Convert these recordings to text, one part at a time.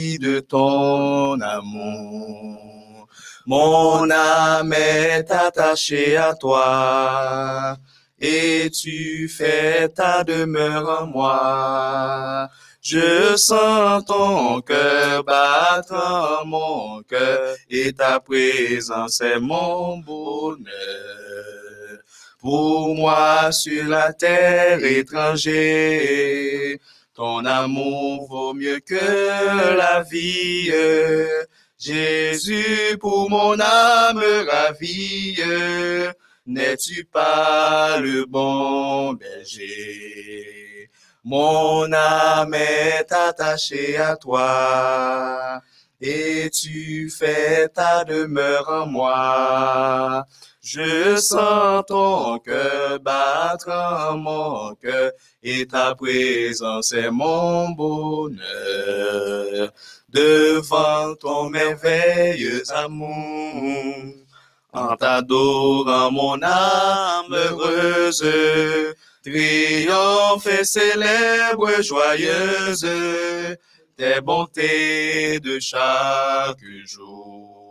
de ton amour. Mon âme est attachée à toi et tu fais ta demeure en moi. Je sens ton cœur battre en mon cœur et ta présence est mon bonheur. Pour moi sur la terre étranger, ton amour vaut mieux que la vie. Jésus, pour mon âme ravie, n'es-tu pas le bon berger? Mon âme est attachée à toi et tu fais ta demeure en moi. Je sens ton cœur battre en mon cœur et ta présence est mon bonheur. Devant ton merveilleux amour, en t'adorant mon âme heureuse, triomphe et célèbre joyeuse tes bontés de chaque jour.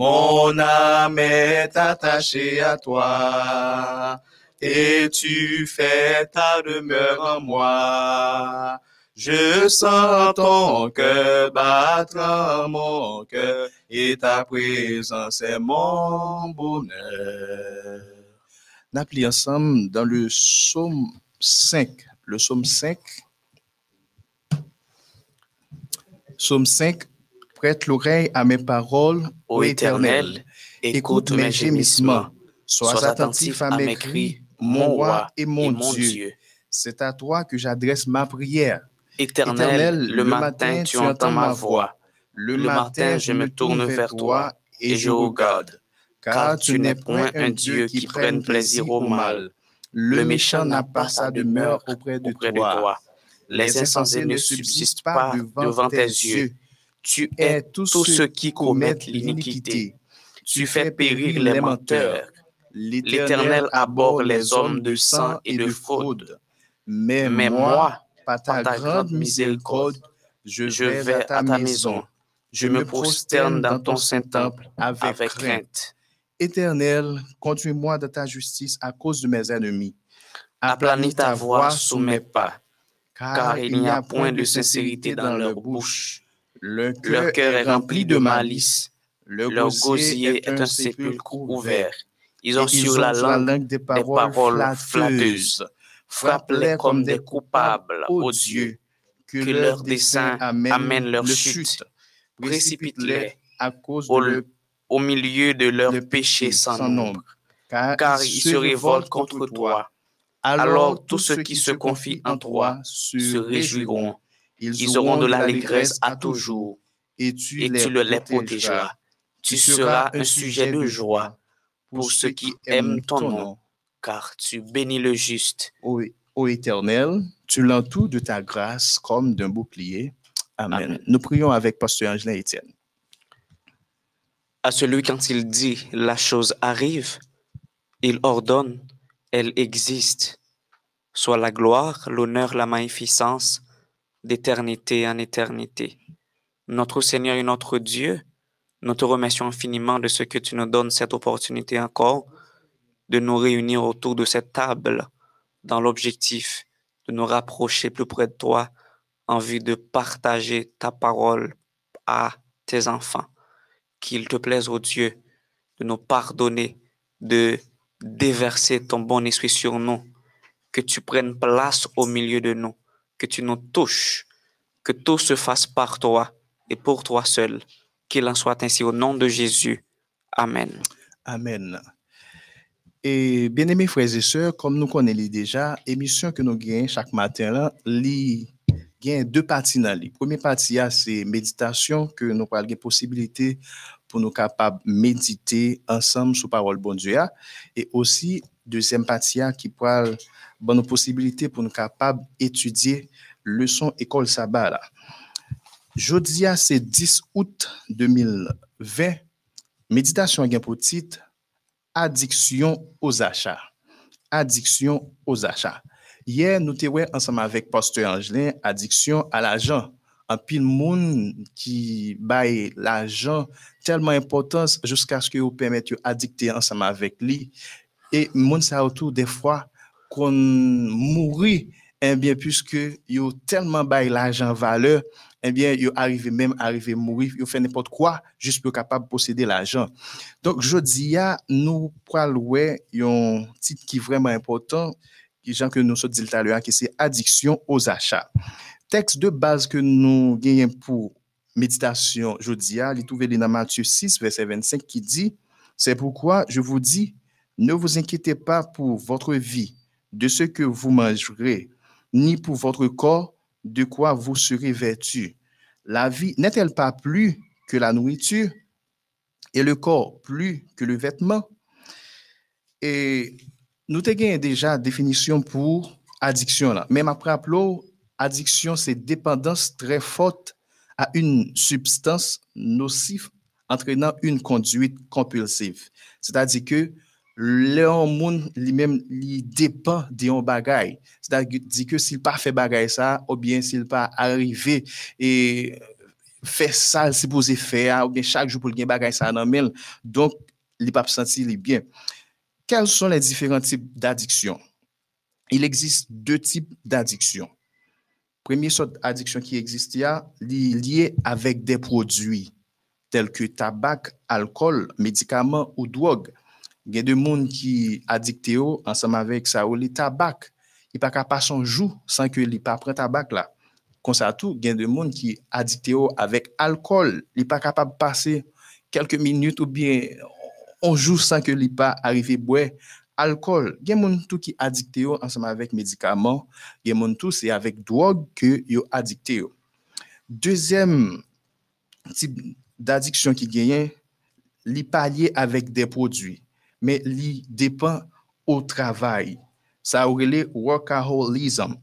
Mon âme est attachée à toi et tu fais ta demeure en moi. Je sens ton cœur battre en mon cœur et ta présence est mon bonheur. N'appelons ensemble dans le psaume 5. Le psaume 5. Psaume 5. Prête l'oreille à mes paroles, ô Éternel, écoute mes gémissements. Sois attentif à mes cris, mon roi et mon, Dieu. C'est à toi que j'adresse ma prière. Éternel, le, matin, tu entends ma voix. Le, matin, je me tourne vers toi et je regarde. Car tu n'es point un Dieu qui prenne plaisir au mal. Le méchant n'a pas sa demeure auprès de toi. Les insensés ne subsistent pas devant tes yeux. Tu es tous ceux qui commettent l'iniquité. Tu fais périr les menteurs. L'Éternel aborde les hommes de sang et de fraude. Mais, moi, par ta grande miséricorde, je vais à ta maison. Je me prosterne dans ton saint-temple avec crainte. Éternel, conduis-moi de ta justice à cause de mes ennemis. Aplanis ta voix sous mes pas, car il n'y a point de sincérité dans leur bouche. Leur cœur est rempli de malice. Leur gosier est un sépulcre ouvert. Ils ont sur la langue des paroles flatteuses. Frappe-les comme des coupables, ô Dieu, que leur dessein amène leur chute. Précipite-les à cause de au milieu de leurs péchés sans nombre, car ils se révoltent contre toi. Alors tous ceux qui se confient en toi se réjouiront. Ils auront de l'allégresse à toujours, et tu les protégeras. Tu seras un sujet de joie pour ceux qui aiment ton nom, car tu bénis le juste. Ô Éternel, tu l'entoures de ta grâce comme d'un bouclier. Amen. Nous prions avec Pasteur Angelin Étienne à celui quand il dit la chose arrive, il ordonne, elle existe. Soit la gloire, l'honneur, la magnificence d'éternité en éternité. Notre Seigneur et notre Dieu, nous te remercions infiniment de ce que tu nous donnes cette opportunité encore de nous réunir autour de cette table dans l'objectif de nous rapprocher plus près de toi en vue de partager ta parole à tes enfants qu'il te plaise, ô Dieu, de nous pardonner, de déverser ton bon esprit sur nous, que tu prennes place au milieu de nous, que tu nous touches, que tout se fasse par toi et pour toi seul. Qu'il en soit ainsi au nom de Jésus. Amen. Amen. Et bien aimés frères et sœurs, comme nous connaissons déjà, émission que nous gagnons chaque matin, il y a deux parties dans la Première partie, c'est méditation, que nous avons la possibilité pour nous capables de méditer ensemble sur parole bon Dieu. Et aussi, deuxième partie, qui parle bonne possibilité pour nous capables d'étudier leçon école sabbat. Jeudi, c'est 10 août 2020. Méditation a pour titre Addiction aux achats. Addiction aux achats. Hier, nous étions ensemble avec Pasteur Angelin, addiction à l'argent. un pile monde qui baille l'argent tellement important jusqu'à ce que vous permettez addicter ensemble avec lui. Et monde ça autour des fois qu'on mourit, eh puisque yo tellement baille l'argent valeur, eh bien, yo arrivé même arrivé mourir, yo fait n'importe quoi juste pour capable posséder l'argent. Donc, je dis, nous prenons un titre qui est vraiment important, à l'heure, qui c'est addiction aux achats. Texte de base que nous gagnons pour méditation jeudi, il est trouvé dans Matthieu 6, verset 25, qui dit, c'est pourquoi je vous dis, ne vous inquiétez pas pour votre vie, de ce que vous mangerez, ni pour votre corps, de quoi vous serez vêtu. La vie n'est-elle pas plus que la nourriture et le corps plus que le vêtement? Et nous avons déjà définition pour addiction. Là. Même après, addiction, c'est dépendance très forte à une substance nocive entraînant une conduite compulsive. C'est-à-dire que le an moun li men li depan de yon bagay. Se da di ke sil pa fe bagay sa, ou bien sil pa arrive e fe sa si pose fe a, ou bien chak jou pou gen bagay sa nan men, donk li pa psanti li bien. Kel son le diferent tip d'adiksyon? Il existe deux types d'adiksyon. Premye sot adiksyon ki existe ya, li liye avèk de prodwi tel ke tabak, alkol, medikaman ou drog. Il y a des gens qui addictés ensemble avec ça ou le tabac. Il pas capable son jour sans que il pas prendre tabac là. Comme ça tout, il y a des gens qui addictés avec alcool, il pas capable passer quelques minutes ou bien un jour sans que il pas arrivé boire alcool. Il y a des gens qui addictés ensemble avec médicaments, il y a des gens tout c'est avec drogue que yo. Deuxième type d'addiction qui gagne, li pallier avec des produits mais li dépend au travail. Ça aurait workaholism.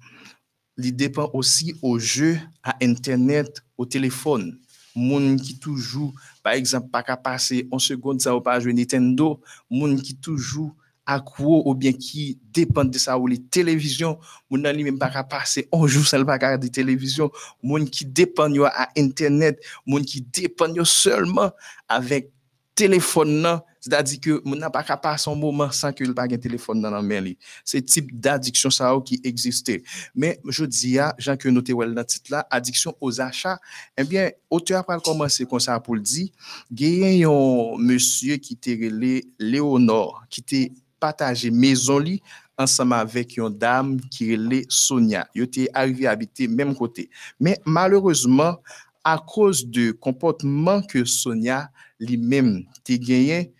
Li dépend aussi au jeu, à Internet, au téléphone. Moun qui toujours, par exemple, pas passer en seconde, ça va pas jouer Nintendo. Moun qui toujours accro ou bien qui dépend de ça ou les télévisions. Moun nan li même passer un jour sans pas regarder télévision. Moun qui dépend à Internet. Moun qui dépend seulement avec téléphone Se da di ke moun nan pa ka pa son mouman san ke l bagen telefon nan nan men li. Se tip d'adiksyon sa ou ki egziste. Men, jodi ya, jan ke note wel nan tit la, adiksyon oz achat, enbyen, ote apal komanse kon sa pou l di, geyen yon monsye ki te rele Leonor, ki te pataje mezon li, ansama vek yon dam ki rele Sonia. Yo te arrive habite menm kote. Men, malereusement, a koz de komportman ke Sonia li menm te genyen,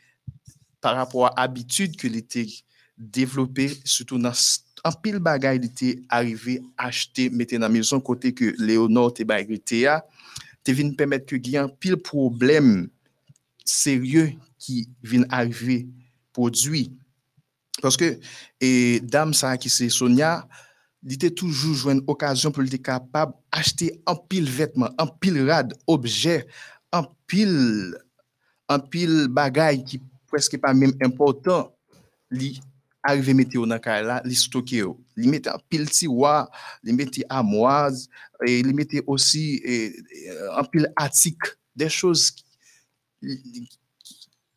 par rapport a abitud ke li te devlope, soutou nan anpil bagay li te arrive achete mette nan mezon kote ke Leonor te bagri te ya, te vin pemet ke gyan pil problem serye ki vin arrive podwi. Paske, e dam sa ki se Sonia, li te toujou jwen okasyon pou li te kapab achete anpil vetman, anpil rad, obje, anpil anpil bagay ki presque pas même important, li arrive mettre dans là, li stocker li mettre un pile tiroir, li mettre armoise et li mettre aussi un pile attique, des choses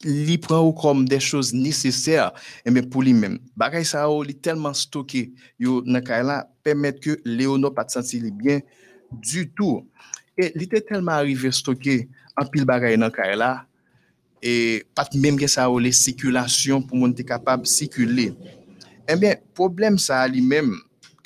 li prend comme des choses nécessaires et mais pour lui-même. Bagay ça li tellement stocké yo dans là permettre que Léonard pas sentir bien du tout. Et il était tellement arrivé stocker un pile bagay dans là e pat mèm gen sa ou le sikulasyon pou moun te kapab sikule. Enbyen, problem sa li mèm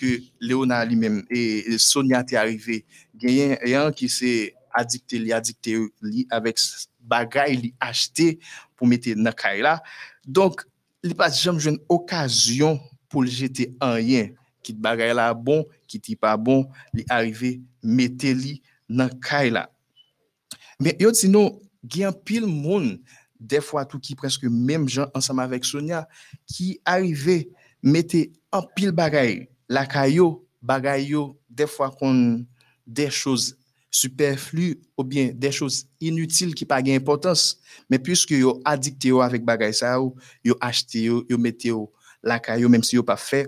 ke Leona li mèm e, e Sonia te arrive, gen yon e ki se adikte li, adikte li avèk bagay li achete pou mette nan kay la. Donk, li pat jom jwen okasyon pou li jete an yen. Kit bagay la bon, kit li pa bon, li arrive mette li nan kay la. Men, yon ti nou, gen pil moun, defwa tou ki preske mem jan ansama vek Sonia, ki arive mette an pil bagay, lakay yo, bagay yo, defwa kon de chouz superflu ou bien de chouz inutil ki pa gen importans, men pwiske yo adikte yo avik bagay sa yo, yo achete yo, yo mette yo lakay yo, menm si yo pa fe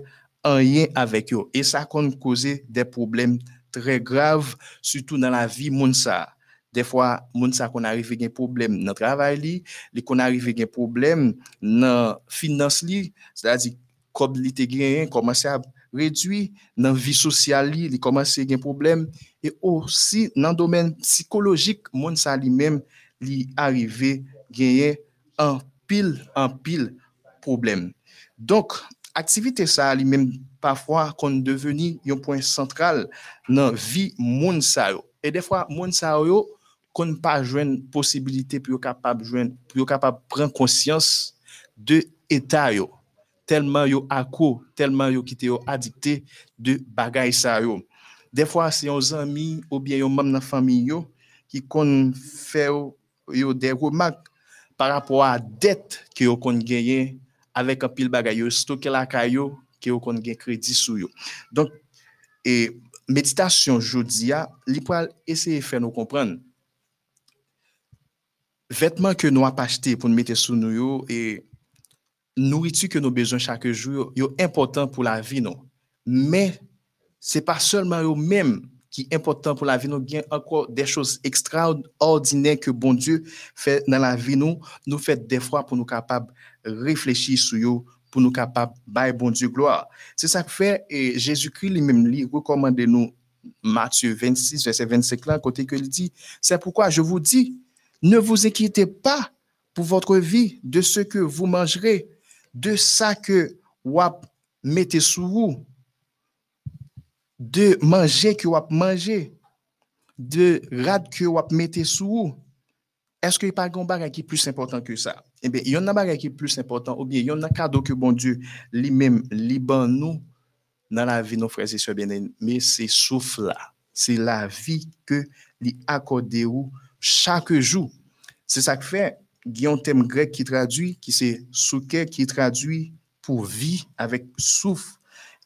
anyen avik yo. E sa kon kouze de problem tre grav, sutou nan la vi moun sa a. Defwa, moun sa kon arive gen problem nan travay li, li kon arive gen problem nan finans li, se da di kob li te gen, komanse a redwi nan vi sosyal li, li komanse gen problem, e osi nan domen psikologik, moun sa li men li arive gen an pil, an pil problem. Donk, aktivite sa li men pafwa kon deveni yon pon sentral nan vi moun sa yo. E defwa, moun sa yo, qu'on pas joindre possibilité pour capable pour capable prendre conscience de état yo tellement yo accro tellement yo qui yo addicté de bagay sa yo. Des fois c'est un ami ou bien un membre de la famille yo qui kon fait yo des remarques par rapport à dette que yo kon gagné avec un pile bagay yo stocké la caillou que yo kon gen crédit sur yo. Donc et méditation jodia, li pral essayer faire nous comprendre vêtements que nous avons acheté pour nous mettre sous nous et nourriture que nous besoin chaque jour yo important pour la vie non. Mais c'est pas seulement eux même qui est important pour la vie nous, bien encore des choses extraordinaires que bon Dieu fait dans la vie nous, nous fait des fois pour nous capables réfléchir sur eux, pour nous capables de bon Dieu gloire. C'est ça que fait et Jésus-Christ lui-même lui recommande nous Matthieu 26 verset 25 là côté que il dit c'est pourquoi je vous dis ne vous inquiétez pas pour votre vie de ce que vous mangerez de ça que vous mettez sous vous de manger que vous manger de rad que vous mettez sous vous est-ce qu'il n'y a pas un bagage qui est plus important que ça? Eh bien, il y en a un bagage qui est plus important, ou bien il y en a un cadeau que bon Dieu lui-même liban nous dans la vie, nos frères et sœurs bien mais c'est souffle là. C'est la vie que lui accorde chake jou. Se sa k fe, gyon tem grek ki tradwi, ki se souke ki tradwi pou vi avèk souf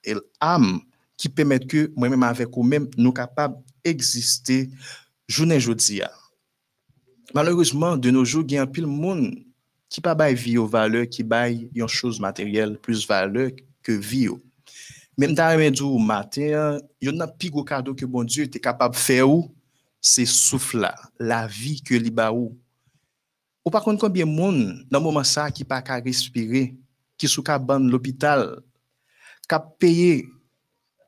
el am ki pèmèt ke mwen mèm avèk ou mèm nou kapab egziste jounen jodi ya. Malheureusement, de nou jou gen pil moun ki pa bay vi yo vale, ki bay yon chouz materyel plus vale ke vi yo. Mèm ta remèdou mater, yon nan pig ou kado ke bon Diyo te kapab fe ou c'est souffle la vie que li ou. Par contre, combien de monde dans le moment ça qui pas qu'à respirer, qui sous l'hôpital, qui payé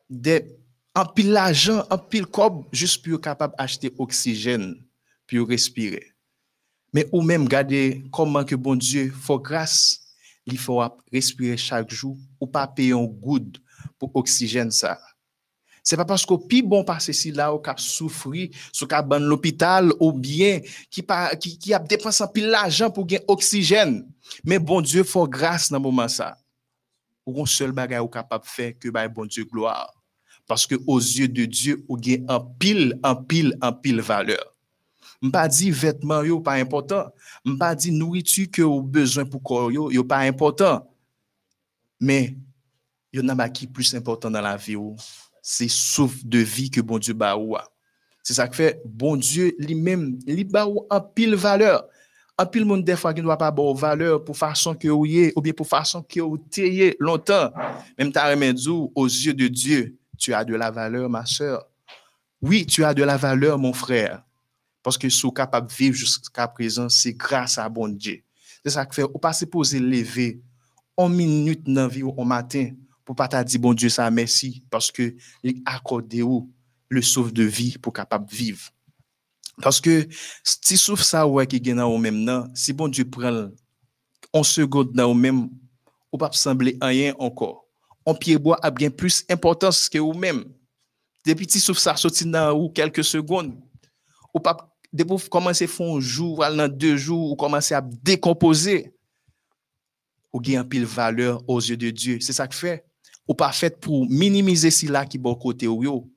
des un pile l'argent, pile cob juste pour capable acheter oxygène pour respirer. Mais ou même garder comment que bon Dieu faut grâce, il faut respirer chaque jour ou pas payer un good pour oxygène ça. C'est pas parce qu'au plus bon par ceci là, au cap souffrir, sous cap ban l'hôpital ou bien qui pas qui, qui a dépensé un l'argent pour gagner oxygène. Mais bon Dieu faut grâce dans moment ça. Ou un seul ou capable faire que bon Dieu gloire. Parce que aux yeux de Dieu, ou gagne un pile, un pile, un pile valeur. Mpa di vêtements yo pas important, mpa di nourriture que vous besoin pour corps yo, yo pas important. Mais y en a qui plus important dans la vie c'est souffle de vie que bon Dieu ba ou. C'est ça que fait bon Dieu lui-même, lui ba ou en pile valeur. En pile monde des fois qui ne doit pas avoir valeur pour façon que vous ou bien pour façon que vous tayez longtemps. Même ta aux yeux de Dieu, tu as de la valeur ma soeur. Oui, tu as de la valeur mon frère. Parce que si vous capable de vivre jusqu'à présent, c'est grâce à bon Dieu. C'est ça que fait, ou pas poser lever une minute dans la vie au matin pour pas dire bon Dieu ça merci parce que il accordé le sauve de vie pour capable vivre. Parce que si souffle ça ouais qui gagne au même non, si bon Dieu prend on seconde dans au même ou pas sembler rien encore. On pied bois a bien plus importance que vous même. Depuis si souffle ça sorti dans ou quelques secondes ou pas de pour commencer faire un jour, dans deux jours, ou commencer à décomposer, ou gagne pile valeur aux yeux de Dieu. C'est ça que fait. Ou pas fait pour minimiser ce là qui bon côté ou.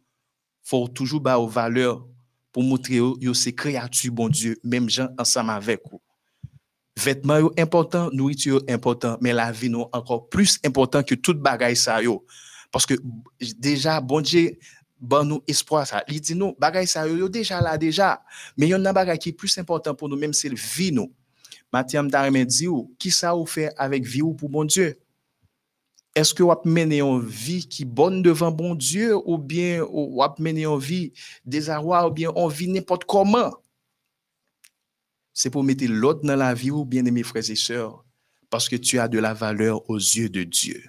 Faut toujours ba aux valeurs pour montrer yo c'est créature bon Dieu, même gens ensemble avec vous. Vêtements yo important, nourriture important, mais la vie non encore plus important que toute bagaille ça yo. Parce que déjà bon Dieu bon nous espoir ça. Il dit nous, bagay ça yo déjà là déjà, mais il y a un bagay qui est plus important pour nous même c'est le vie nous. Mathieu Darme dit qui ça ou fait avec vie ou pour bon Dieu? Est-ce que vous avez une vie qui est bonne devant bon Dieu ou bien vous avez mené une vie désarroi ou bien on vit n'importe comment? C'est pour mettre l'autre dans la vie ou bien mes frères et sœurs parce que tu as de la valeur aux yeux de Dieu.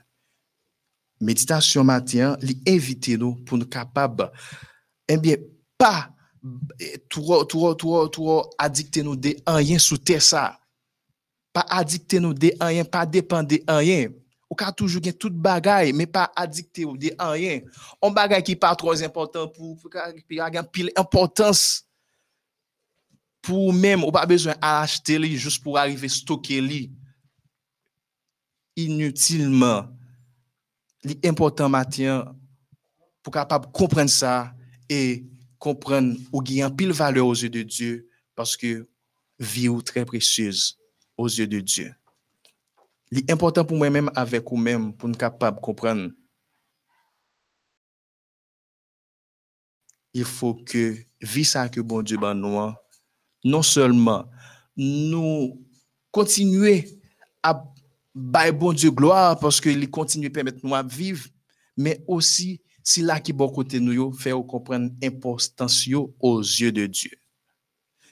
Méditation matin, lui inviter nous pour nous capables, eh bien, pas trop, trop, trop, trop addicter nous de rien sous terre ça. Pas addicter nous de rien, pas dépendre de rien. Ou ka toujours gen tout bagay, mais pas addicté ou de rien. On bagay qui pas trop important pour, pour qui a pile importance pour même, ou pas besoin d'acheter li juste pour arriver stocker li inutilement. L'important matin pour capable comprendre ça et comprendre ou gagner pile valeur aux yeux de Dieu parce que vie ou très précieuse aux li important pou mwen mèm avèk ou mèm pou nou kapab kompran. Il fò ke vi sa ke bon Diyo ban nou an, non sèlman nou kontinue ap bay bon Diyo gloa, paske li kontinue pèmèt nou ap viv, men osi si la ki bon kote nou yo, fè ou kompran impostans yo ozyè de Diyo.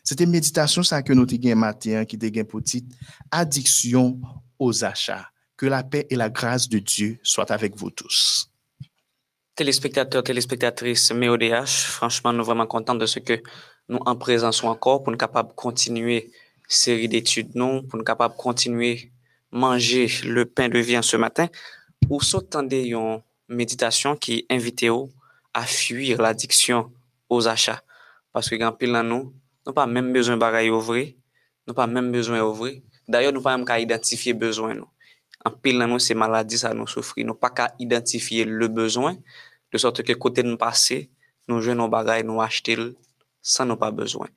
Sete meditasyon sa ke nou te gen mater ki te gen potit, adiksyon aux achats. Que la paix et la grâce de Dieu soient avec vous tous. Téléspectateurs, téléspectatrices, MEODH, franchement, nous sommes vraiment contents de ce que nous en présence encore pour nous capables de continuer série d'études, non, pour nous capables de continuer manger le pain de en ce matin, ou s'attendez une méditation qui invite à fuir l'addiction aux achats. Parce que quand pile nous, nous pas même besoin de bagaille ouvrir, nous pas même besoin d'ouvrir. D'ailleurs, nous ne pouvons pas identifier besoin. Nous. En pile, nous, c'est maladie, ça nous souffre. Nous ne pouvons pas identifier le besoin, de sorte que côté de nous passer, nous jouons nos bagailles, nous achetons sans nous pas besoin.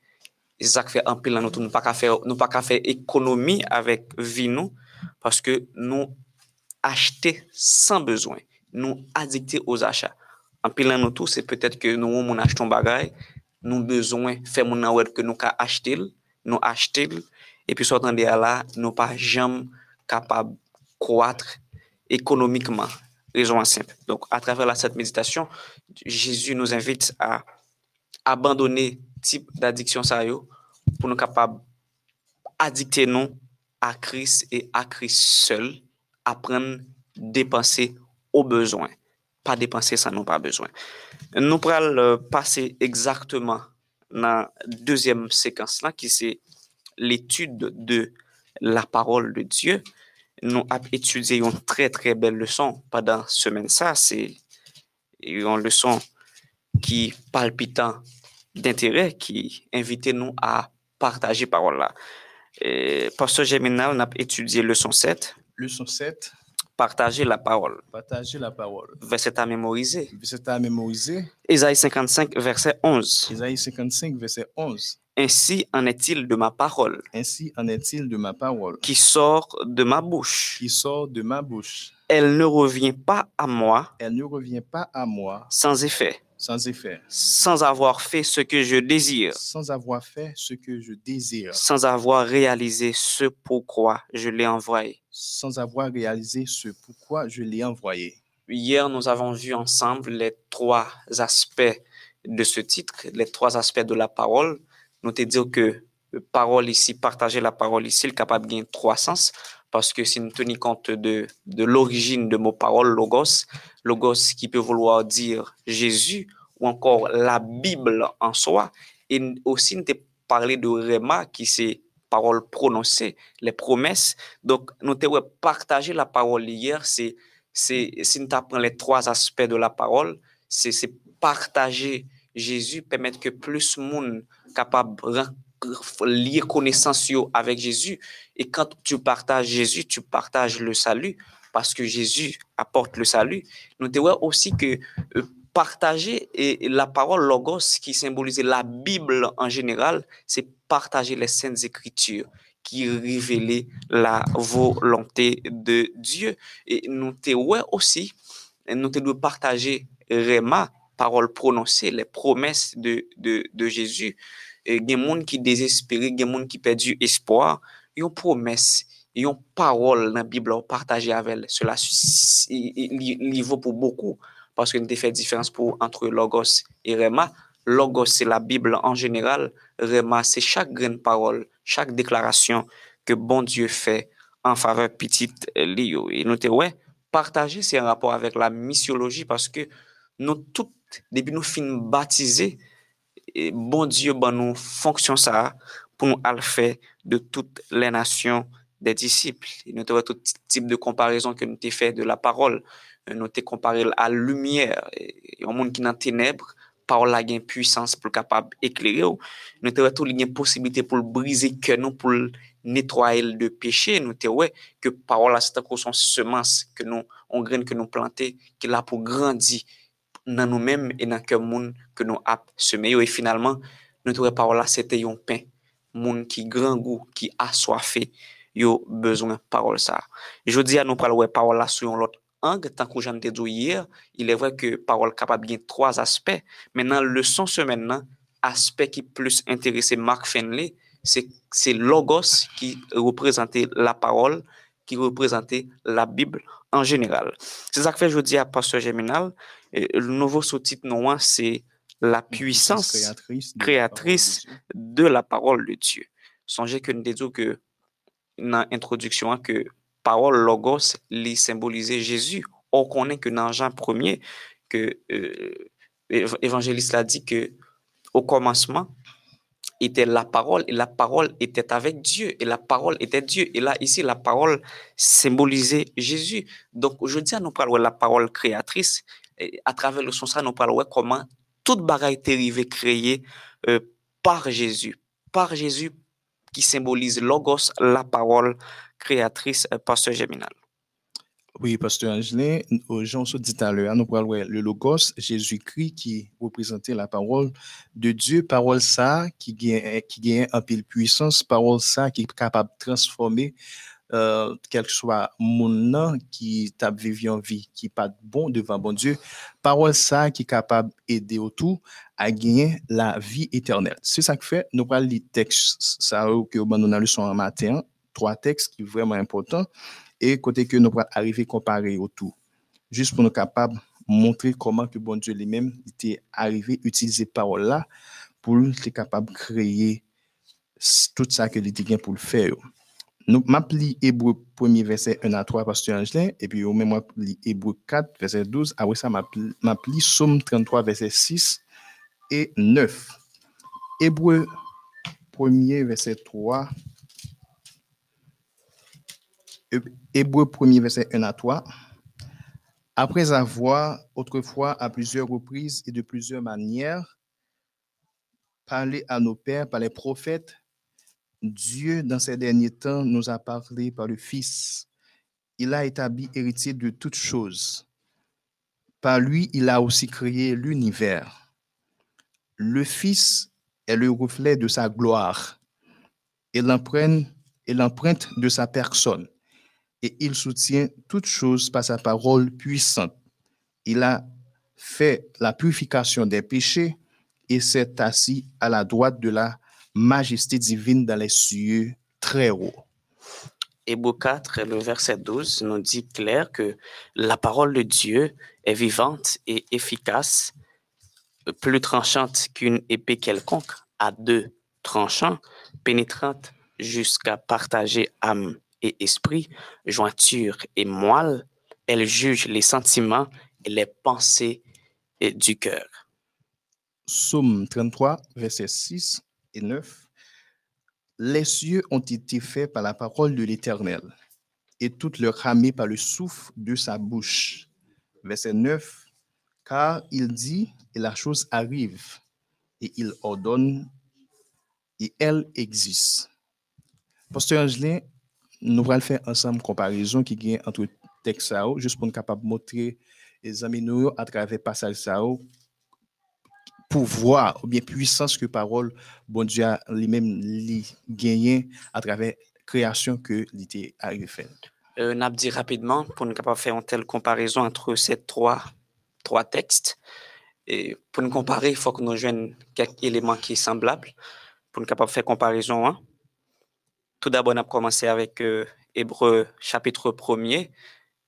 Et c'est ça qui fait en pile, nous ne pouvons pas faire économie avec vie, nous, parce que nous achetons sans besoin. Nous addictés aux achats. En pile, nous tous, c'est peut-être que nous, on achète nos bagailles, nous besoin, faire mon que nous achetons, nous achetons, et puis sortant de là, nous pas jamais capables de croître économiquement. Raison simple. Donc, à travers cette méditation, Jésus nous invite à abandonner type d'addiction ça pour nous capables addicter nous à Christ et à Christ seul, apprendre à dépenser au besoin, pas dépenser sans nous pas besoin. Nous pourrons passer exactement dans la deuxième séquence qui c'est l'étude de la parole de Dieu. Nous avons étudié une très très belle leçon pendant semaine ça, c'est une leçon qui palpitant d'intérêt qui invitait nous à partager parole là. Pasteur Geminal, on a étudié leçon 7. Leçon 7. Partager la parole. Partager la parole. Verset à mémoriser. Verset à mémoriser. Ésaïe 55, verset 11. Ésaïe 55, verset 11. Ainsi en est-il de ma parole. Ainsi en est-il de ma parole. Qui sort de ma bouche. Qui sort de ma bouche. Elle ne revient pas à moi. Elle ne revient pas à moi. Sans effet. Sans effet. Sans avoir fait ce que je désire. Sans avoir fait ce que je désire. Sans avoir réalisé ce pourquoi je l'ai envoyé. Sans avoir réalisé ce pourquoi je l'ai envoyé. Hier, nous avons vu ensemble les trois aspects de ce titre, les trois aspects de la parole. Nous te dire que parole ici, partager la parole ici, est capable de gagner trois sens parce que si nous tenons compte de, de l'origine de mot parole, logos, logos qui peut vouloir dire Jésus ou encore la Bible en soi, et aussi nous parlé de Rema qui c'est parole prononcée, les promesses. Donc, nous avons partagé la parole hier, c'est, c'est, si nous apprenons les trois aspects de la parole, c'est, c'est partager Jésus, permettre que plus de monde capable lier connaissance avec Jésus. Et quand tu partages Jésus, tu partages le salut parce que Jésus apporte le salut. Nous devons aussi que euh, partager et la parole logos qui symbolise la Bible en général, c'est partager les saintes écritures qui révèlent la volonté de Dieu. Et nous devons aussi, nous devons partager Réma, parole prononcée, les promesses de, de, de Jésus. Il y a des gens qui désespérés, des gens qui perdu espoir. Ils ont promesse yon parole dans la Bible partagée avec cela il vaut pour beaucoup parce qu'il y a une différence entre Logos et Rema. Logos, c'est la Bible en général. Rema, c'est chaque graine parole, chaque déclaration que bon Dieu fait en faveur petite Lio. Et notez, ouais, partager, c'est un rapport avec la missiologie parce que nous toutes, depuis nous finissons baptisés, et bon Dieu, ben nous fonction ça pour nous de toutes les nations des disciples. Et nous tout type de comparaison que nous avons fait de la parole. Nous avons comparé à lumière. Et un monde qui dans ténèbres, parole a une puissance pour capable éclairer. Nous avons tout une possibilité pour briser que nous, pour nettoyer le péché. Nous avons que parole c'est son semence que nous, graine que nous planter, qui là dans nous-mêmes et dans le monde que nous avons semé. Et finalement, notre parole c'était un pain. Monde qui grand goût, qui a soifé, yo besoin parole ça. Je dis à nous parler parole là sur l'autre angle, tant que j'en ai hier, il est vrai que parole capable bien trois aspects. Maintenant, le sens maintenant, aspect qui plus intéressé Mark Fenley, c'est logos qui représentait la parole, qui représentait la Bible en général. C'est ça que fait je dis à Pasteur Germinal, le nouveau sous-titre non c'est la puissance créatrice, de, la parole de Dieu. Songez que nous disons que dans l'introduction que parole logos les symboliser Jésus. On connaît que dans Jean 1er que l'évangéliste euh, a dit que au commencement était la parole et la parole était avec Dieu et la parole était Dieu. Et là, ici, la parole symbolisait Jésus. Donc, aujourd'hui, nous parlons de la parole créatrice. Et à travers le sens, nous parlons comment toute bagaille est arrivée créée euh, par Jésus. Par Jésus qui symbolise Logos, la parole créatrice, euh, Pasteur Géminal. Oui, Pasteur Angelin, Jean se dit à l'heure, nous parlons le Logos, Jésus-Christ qui représentait la parole de Dieu, parole ça qui gagne, qui peu de puissance, parole ça qui est capable de transformer euh, quel que soit mon qui t'a vécu en vie, qui pas bon devant bon Dieu, parole ça qui est capable d'aider autour à gagner la vie éternelle. C'est ça que fait, nous parlons les textes, ça que nous avons lu en matin, trois textes qui sont vraiment importants, et côté que nous allons arriver à comparer autour, juste pour nous capables montrer comment que bon Dieu lui-même était arrivé utiliser parole là pour être capable de créer tout ça que était pour le faire. Nous m'appli Hébreu 1 verset 1 à 3, Pasteur Angelin, et puis au même m'appli Hébreu 4 verset 12, après ça m'appli Somme 33 verset 6 et 9. Hébreu 1 verset 3. Hébreu 1 verset 1 à 3. Après avoir autrefois à plusieurs reprises et de plusieurs manières parlé à nos pères par les prophètes, Dieu, dans ces derniers temps, nous a parlé par le Fils. Il a établi héritier de toutes choses. Par lui, il a aussi créé l'univers. Le Fils est le reflet de sa gloire et l'empreinte de sa personne. Et il soutient toutes choses par sa parole puissante. Il a fait la purification des péchés et s'est assis à la droite de la majesté divine dans les cieux très hauts. Hébreu 4, le verset 12 nous dit clair que la parole de Dieu est vivante et efficace, plus tranchante qu'une épée quelconque, à deux tranchants, pénétrante jusqu'à partager âme et esprit, jointure et moelle. Elle juge les sentiments et les pensées du cœur. Somme 33, verset 6 et 9, les cieux ont été faits par la parole de l'Éternel, et toute leur ramée par le souffle de sa bouche. Verset 9, car il dit, et la chose arrive, et il ordonne, et elle existe. Pasteur Angelin, nous allons faire ensemble comparaison qui vient entre texte juste pour nous capable montrer les amis à travers passage sao pouvoir ou bien puissance que parole bon Dieu lui-même gagné à travers création que l'était arrivé faire. Euh, n'a dit rapidement pour ne pas faire une telle comparaison entre ces trois, textes. Et pour nous comparer, il faut que nous joignions quelques éléments qui sont semblables pour ne pas faire comparaison. Tout d'abord, on a commencé avec euh, Hébreu chapitre 1er,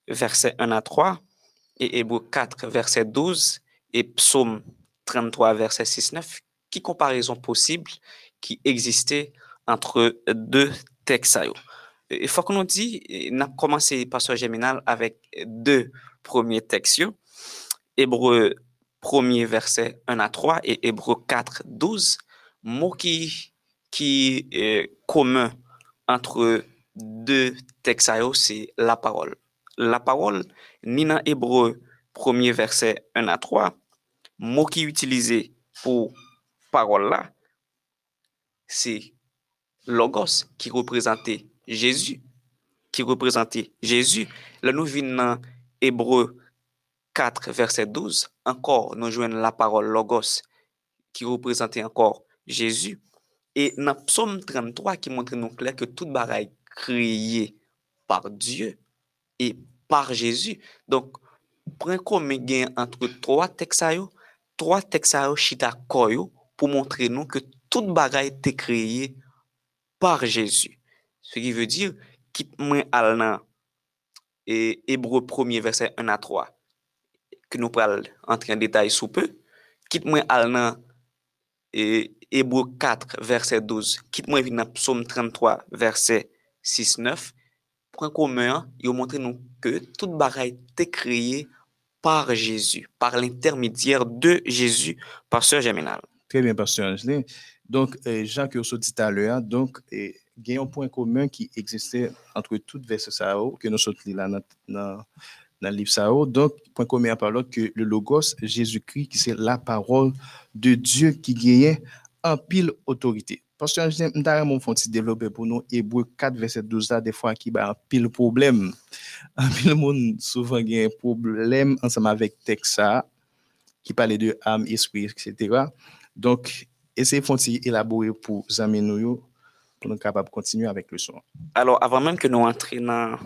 verset 1 à 3, et Hébreu 4, verset 12, et Psaume 33, verset 6-9, qui comparaison possible qui existait entre deux textes. Il faut que nous dit, on a commencé, Pasteur Géminal, avec deux premiers textes. Hébreu 1er verset 1 à 3 et Hébreu 4, 12. Mot qui, qui est entre deux textes, c'est la parole. La parole, ni dans Hébreu 1er verset 1 à 3, mot qui est utilisé pour parole là, c'est logos qui représentait Jésus, qui représentait Jésus. Là, nous venons Hébreu 4, verset 12, encore nous joignons la parole logos qui représentait encore Jésus. E nan psom 33 ki montre nou kler ke tout baray kriye par Diyo e par Jezu. Donk, pren kon men gen antre 3 teksayo, 3 teksayo chita koyo pou montre nou ke tout baray te kriye par Jezu. Se ki ve dir, kit men al nan Ebreu 1 verset 1 a 3 ke nou pral antre en detay soupe, kit men al nan e Hébreu 4 verset 12, quitte moi dans Psaume 33 verset 6 9, point commun, il montre nous que toute bagaille était créée par Jésus, par l'intermédiaire de Jésus, pasteur Géminal. Très bien, pasteur Angelin. Donc, euh, Jean, que vous dit à l'heure, donc, il y a un point commun qui existait entre toutes versets Sao, que nous sommes là dans, le livre Sao. Donc, point commun par l'autre, que le Logos, Jésus-Christ, qui c'est la parole de Dieu qui gagnait en pile autorité. Parce que je mon font développer pour nous Hébreu 4 verset 12 là des fois qui a un pile problème. Un pile monde souvent a un problème ensemble avec texte qui parlait de âme, esprit, etc. Donc essayez de élaborer pour amis nous pour nous capables de continuer avec le son. Alors avant même que nous entrions dans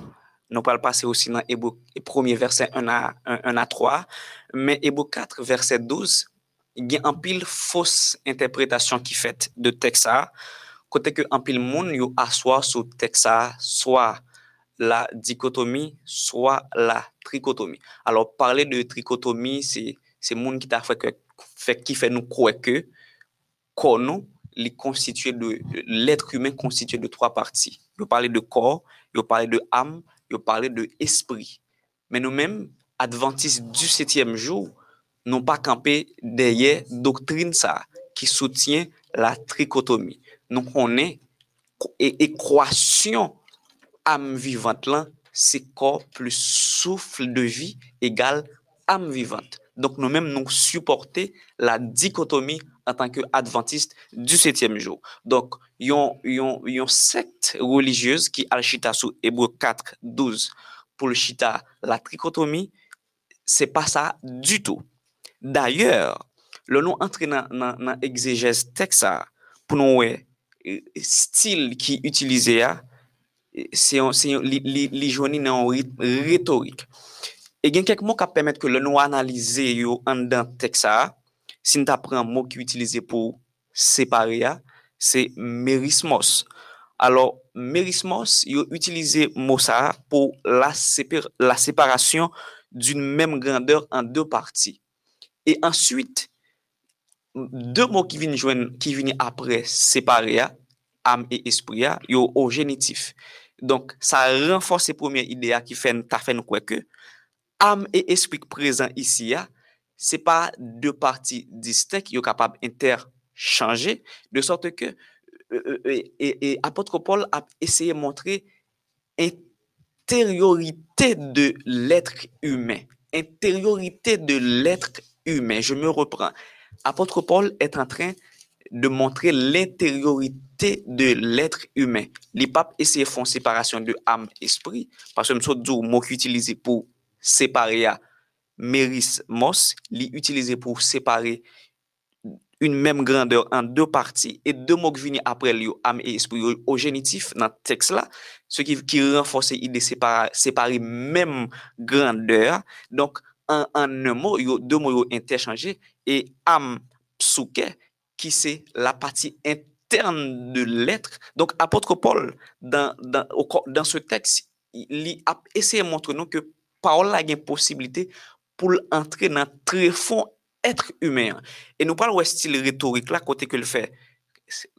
nous allons passer aussi dans Hébreu premier verset 1 à 1 à 3, mais Hébreu 4 verset 12 il y a un pile fausse interprétation qui fait de texte côté que un pile monde yo assoit sur texte soit la dichotomie soit la trichotomie alors parler de trichotomie c'est c'est monde qui t'a fait que fait qui fait nous croire que qu'on les constitué de l'être humain constitué de trois parties. Je parlais de corps, je parlais de âme, je parlais de esprit. Mais nous-mêmes, adventistes du septième jour, n'ont pas campé derrière doctrine ça qui soutient la trichotomie. Donc on est équation âme vivante c'est corps plus souffle de vie égale âme vivante. Donc nous-mêmes nous supporter la dichotomie en tant qu'adventiste du septième jour. Donc, il y a une secte religieuse qui a le chita sous Hébreu 4, 12 pour le chita la trichotomie. C'est pas ça du tout. D'ayor, lò nou antre nan, nan, nan exegez tek sa, pou nou we, stil ki utilize ya, se yon, se yon, li, li, li joni nan retorik. E gen kek mou ka pemet ke lò nou analize yo an dan tek sa, sin ta pren mou ki utilize pou separe ya, se merismos. Alors, merismos, yo utilize mou sa pou la, sepir, la separasyon d'une mèm grandeur an dè parti. E answit, de mou ki vini, jwen, ki vini apre separe ya, am e espri ya, yo o genitif. Donk, sa renfors se premier ide ya ki fen ta fen kweke. Am e espri prezant isi ya, se pa de parti distek yo kapab interchange, de sorte ke e apotropol ap eseye montre interiorite de l'etre humen, interiorite de l'etre humain. Je me reprends. Apôtre Paul est en train de montrer l'intériorité de l'être humain. Les papes essaient de faire une séparation de âme-esprit, parce que c'est un mot utilisé pour séparer à mérismos, utilisé pour séparer une même grandeur en deux parties, et deux mots qui viennent après lui, âme et esprit, au génitif dans le texte-là, ce qui, qui renforce l'idée de séparer, séparer même grandeur. Donc, an, an un mot, yo, de mot yo interchanje, e am psouke, ki se la pati interne de letre. Donk apotre Paul, dan, dan, au, dan se teks, li ap eseye montre nou ke parol la gen posibilite pou l'entre nan trefon etre humen. E nou pal wè stil retorik la kote ke l'fè.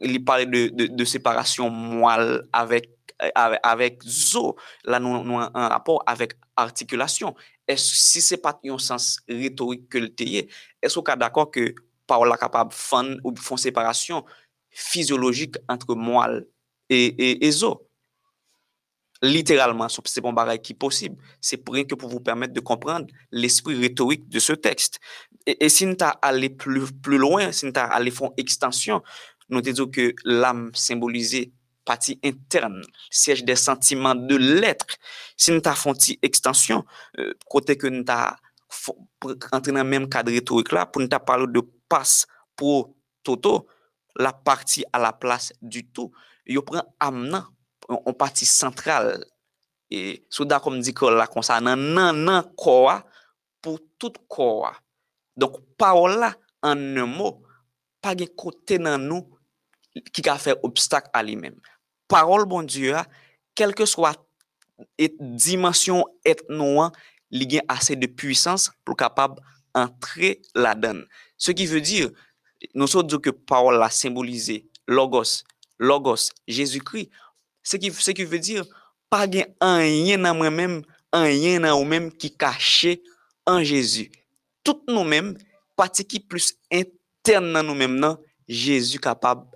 Li pale de, de, de separasyon moal avèk avèk zo, la nou an rapor avèk artikulasyon. Si se pat yon sens retorik ke lteye, es ou ka d'akor ke pa ou la kapab fan ou fon separasyon fizyologik antre mwal e zo. Literalman, se pon baray ki posib. Se pren ke pou vous permette de komprende l'esprit retorik de se tekst. E si nou ta ale plus loin, si nou ta ale fon ekstansyon, nou te dzo ke l'am symbolize pati interne, siyej de sentiman euh, de letre, si nou ta fonti ekstansyon, euh, kote ke nou ta entre nan menm kadre torik la, pou nou ta palo de pas pro toto, la parti a la plas du tou, yo pren amnan, an pati sentral, e sou da kom di kor la konsa, nan nan nan korwa, pou tout korwa. Donk parola, an nan mou, pa gen kote nan nou, ki ka fè obstak a li menm. Parole bon Dieu quelle que soit et dimension et noir il a assez de puissance pour capable entrer là-dedans ce qui veut dire nous sommes que parole a logos logos Jésus-Christ ce qui, ce qui veut dire, pas un rien dans moi-même, un rien dans nous-mêmes qui caché en Jésus. Tout nous-mêmes, partie qui plus interne dans nous-mêmes, Jésus capable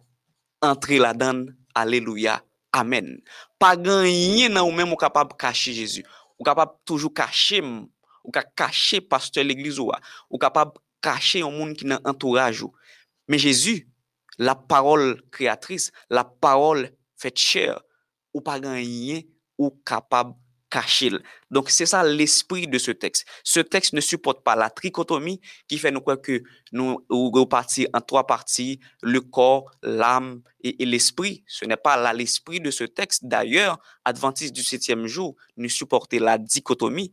d'entrer là-dedans. Alléluia. Amen. Pas rien dans nous-mêmes capable de cacher Jésus. Ou capable toujours cacher, ou cacher pasteur l'église ou, ou capable cacher un monde qui n'a entourage. Mais Jésus, la parole créatrice, la parole faite chair, ou pas gagner ou capable Donc, c'est ça l'esprit de ce texte. Ce texte ne supporte pas la trichotomie qui fait nous croire que nous repartir en trois parties, le corps, l'âme et, l'esprit. Ce n'est pas là l'esprit de ce texte. D'ailleurs, Adventiste du septième jour nous supportait la dichotomie,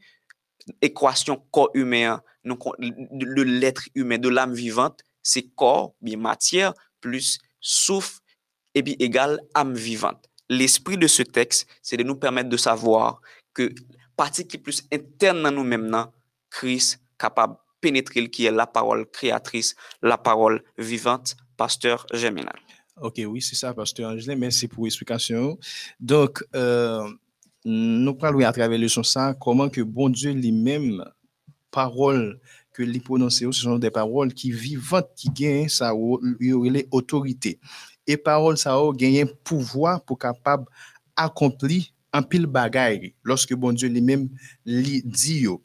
équation corps humain, de l'être humain, de l'âme vivante, c'est corps, bien matière, plus souffle, et puis égal âme vivante l'esprit de ce texte, c'est de nous permettre de savoir que partie qui est plus interne dans nous-mêmes, Christ capable de pénétrer qui est la parole créatrice, la parole vivante, pasteur Geminal. Ok, oui, c'est ça, pasteur Angelin, merci pour l'explication. Donc, euh, nous parlons à travers le son ça, comment que bon Dieu lui-même, parole que les prononcer, ce sont des paroles qui vivantes, qui gagnent sa autorité et parole ça a gagné pouvoir pour capable accomplir un pile bagaille lorsque bon Dieu lui-même lui dit yo.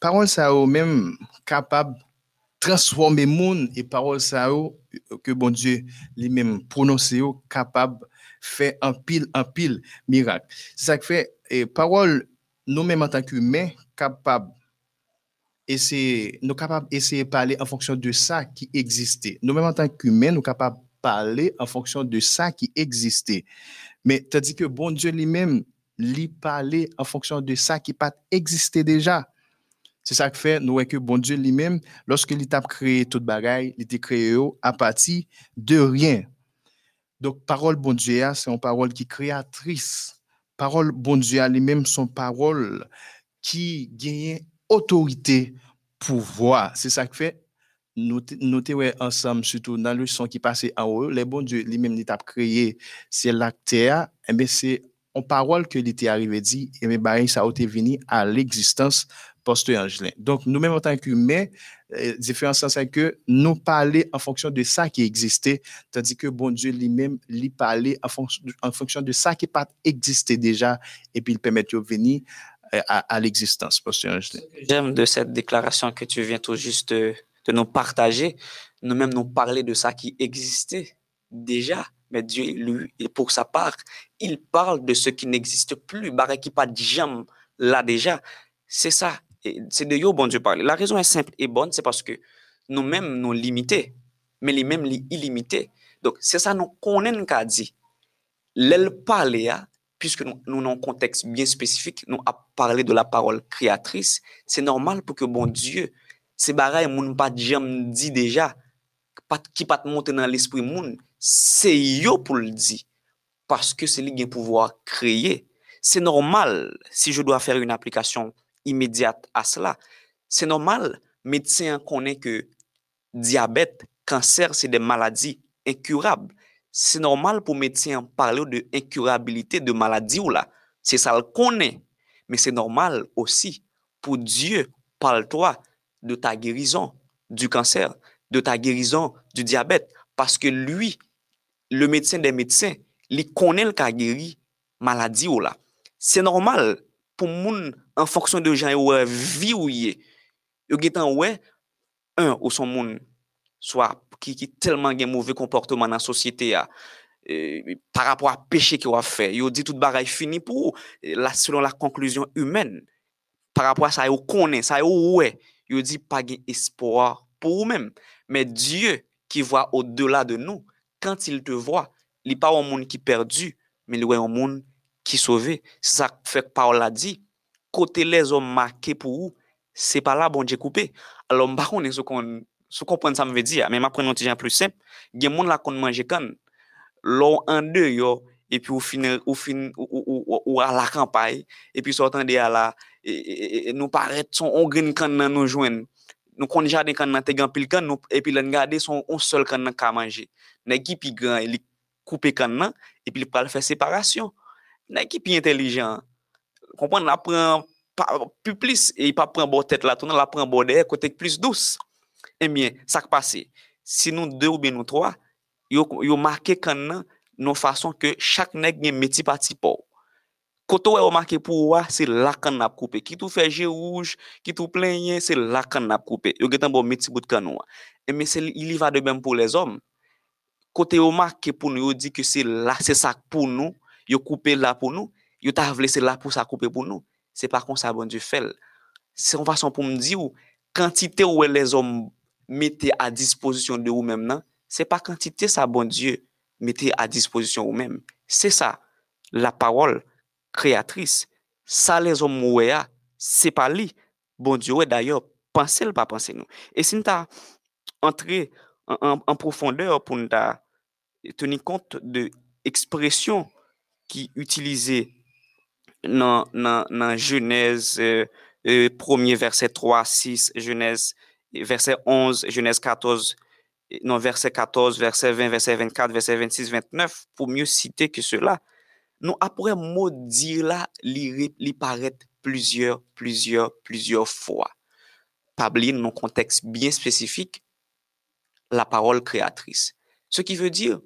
Parole ça a même capable transformer monde et parole ça que bon Dieu lui-même prononcer capable faire un pile un pile miracle. C'est ça que fait et parole nous-mêmes en tant qu'humains capable et c'est nous capables essayer de parler en fonction de ça qui existait. Nous-mêmes en tant qu'humains, nous capables parler en fonction de ça qui existait. Mais tandis que bon Dieu lui-même, lui parlait en fonction de ça qui pas existé déjà. C'est ça que fait, nous, que bon Dieu lui-même, lorsqu'il a créé toute bagaille, il a créé à partir de rien. Donc, parole bon Dieu, c'est une parole qui est créatrice. Parole bon Dieu lui-même, son parole qui gagne autorité, pouvoir. C'est ça que fait, notez ouais, ensemble, surtout dans le son qui passait en haut, les bons dieux, lui-même, il a créé, c'est l'acteur, bien c'est en parole que était arrivé dit, et bien bah, ça a été venu à l'existence post-angelin. Donc, nous-mêmes, en tant qu'humains, euh, différence c'est que nous parler en fonction de ça qui existait, tandis que bon Dieu lui-même, lui parlait en, fonction, de ça qui pas déjà, et puis il permet de venir euh, à, à l'existence post-angelin. J'aime de cette déclaration que tu viens tout juste de nous partager, nous-mêmes nous parler de ça qui existait déjà. Mais Dieu, lui, pour sa part, il parle de ce qui n'existe plus, barré qui pas de jambes là déjà. C'est ça. C'est de yo bon Dieu parler. La raison est simple et bonne, c'est parce que nous-mêmes nous limités, mais les mêmes illimités. Donc, c'est ça nous connaissons qu'a dit. L'elle parle, puisque nous, nous avons un contexte bien spécifique, nous a parlé de la parole créatrice, c'est normal pour que bon Dieu Se bagay moun pat jam di deja, ki pat monte nan l'esprit moun, c'est yo pour le dire. Parce que c'est lui qui a pouvoir créer. C'est normal si je dois faire une application immédiate à cela. C'est normal, médecin connaît que diabète, cancer, c'est des maladies incurables. C'est normal pour médecin parler de incurabilité de maladie ou là. C'est ça le connaît. Mais c'est normal aussi pour Dieu, parle-toi de ta guérison du cancer, de ta guérison du diabète. Parce que lui, le médecin des médecins, li konen l ka geri maladi ou la. Se normal pou moun an foksyon de jan yo wè vi ou ye, yo getan wè, an ou son moun, swa ki, ki telman gen mouvè komportman nan sosyete ya, e, par rapport a peche ki wè fè, yo di tout bagay fini pou, e, la selon la konkluzyon humen, par rapport a sa yo konen, sa yo wè, yo di pa gen espoir pou ou men, men Diyo ki wè o delà de nou, quand il te voit, il n'est pas un monde qui est perdu, mais il est un monde qui est sauvé. C'est ça que fait Paul a dit. Côté les hommes marqués pour vous, c'est pas là bon Dieu coupé. Alors, je ne sais pas ce qu'on ça veut dire, mais je un petit plus simple. Il y a des gens qui mange quand l'on en deux, yo, et puis ou fin, ou, fin, ou, à la campagne, et puis sortant de là, nous paraît son on gagne quand nous nou kon jaden kan nan te gan pil kan, nou, epi lan gade son on sol kan nan ka manje. Nè ki pi gan, li koupe kan nan, epi li pral fè separasyon. Nè ki pi intelijan. Kompon, la pran pi plis, e pa pran bo tèt la tonan, la pran bo deyè, kotek plis dous. Emyen, eh sak pase. Si nou de ou ben nou troa, yo, yo make kan nan, nou fason ke chak neg gen meti pati pou. Koto wè ou make pou wè, se lakan nap koupe. Ki tou feje ouj, ki tou plenye, se lakan nap koupe. Yo getan bo meti bout kan wè. E men se li va de men pou les om. Kote ou make pou nou, yo di ke se la, se sak pou nou, yo koupe la pou nou, yo ta vle se la pou sa koupe pou nou. Se pa kon sa bon di fel. Se an fason pou m di ou, kantite ou wè les om mette a disposisyon de ou mèm nan, se pa kantite sa bon di mette a disposisyon ou mèm. Se sa, la parol, créatrice. Ça, les hommes mouéa, c'est pas lui. Bon Dieu, d'ailleurs, pensez le pas penser nous. Et si nous entré en, profondeur pour nous tenir compte de expressions qui utilisaient dans, dans, Genèse 1er, euh, euh, verset 3, 6, Genèse, verset 11, Genèse 14, non, verset 14, verset 20, verset 24, verset 26, 29, pour mieux citer que cela. nou apre modi la li, li paret plusieurs, plusieurs, plusieurs fwa. Pabli nou konteks bien spesifik, la parol kreatris. Se ki ve dir,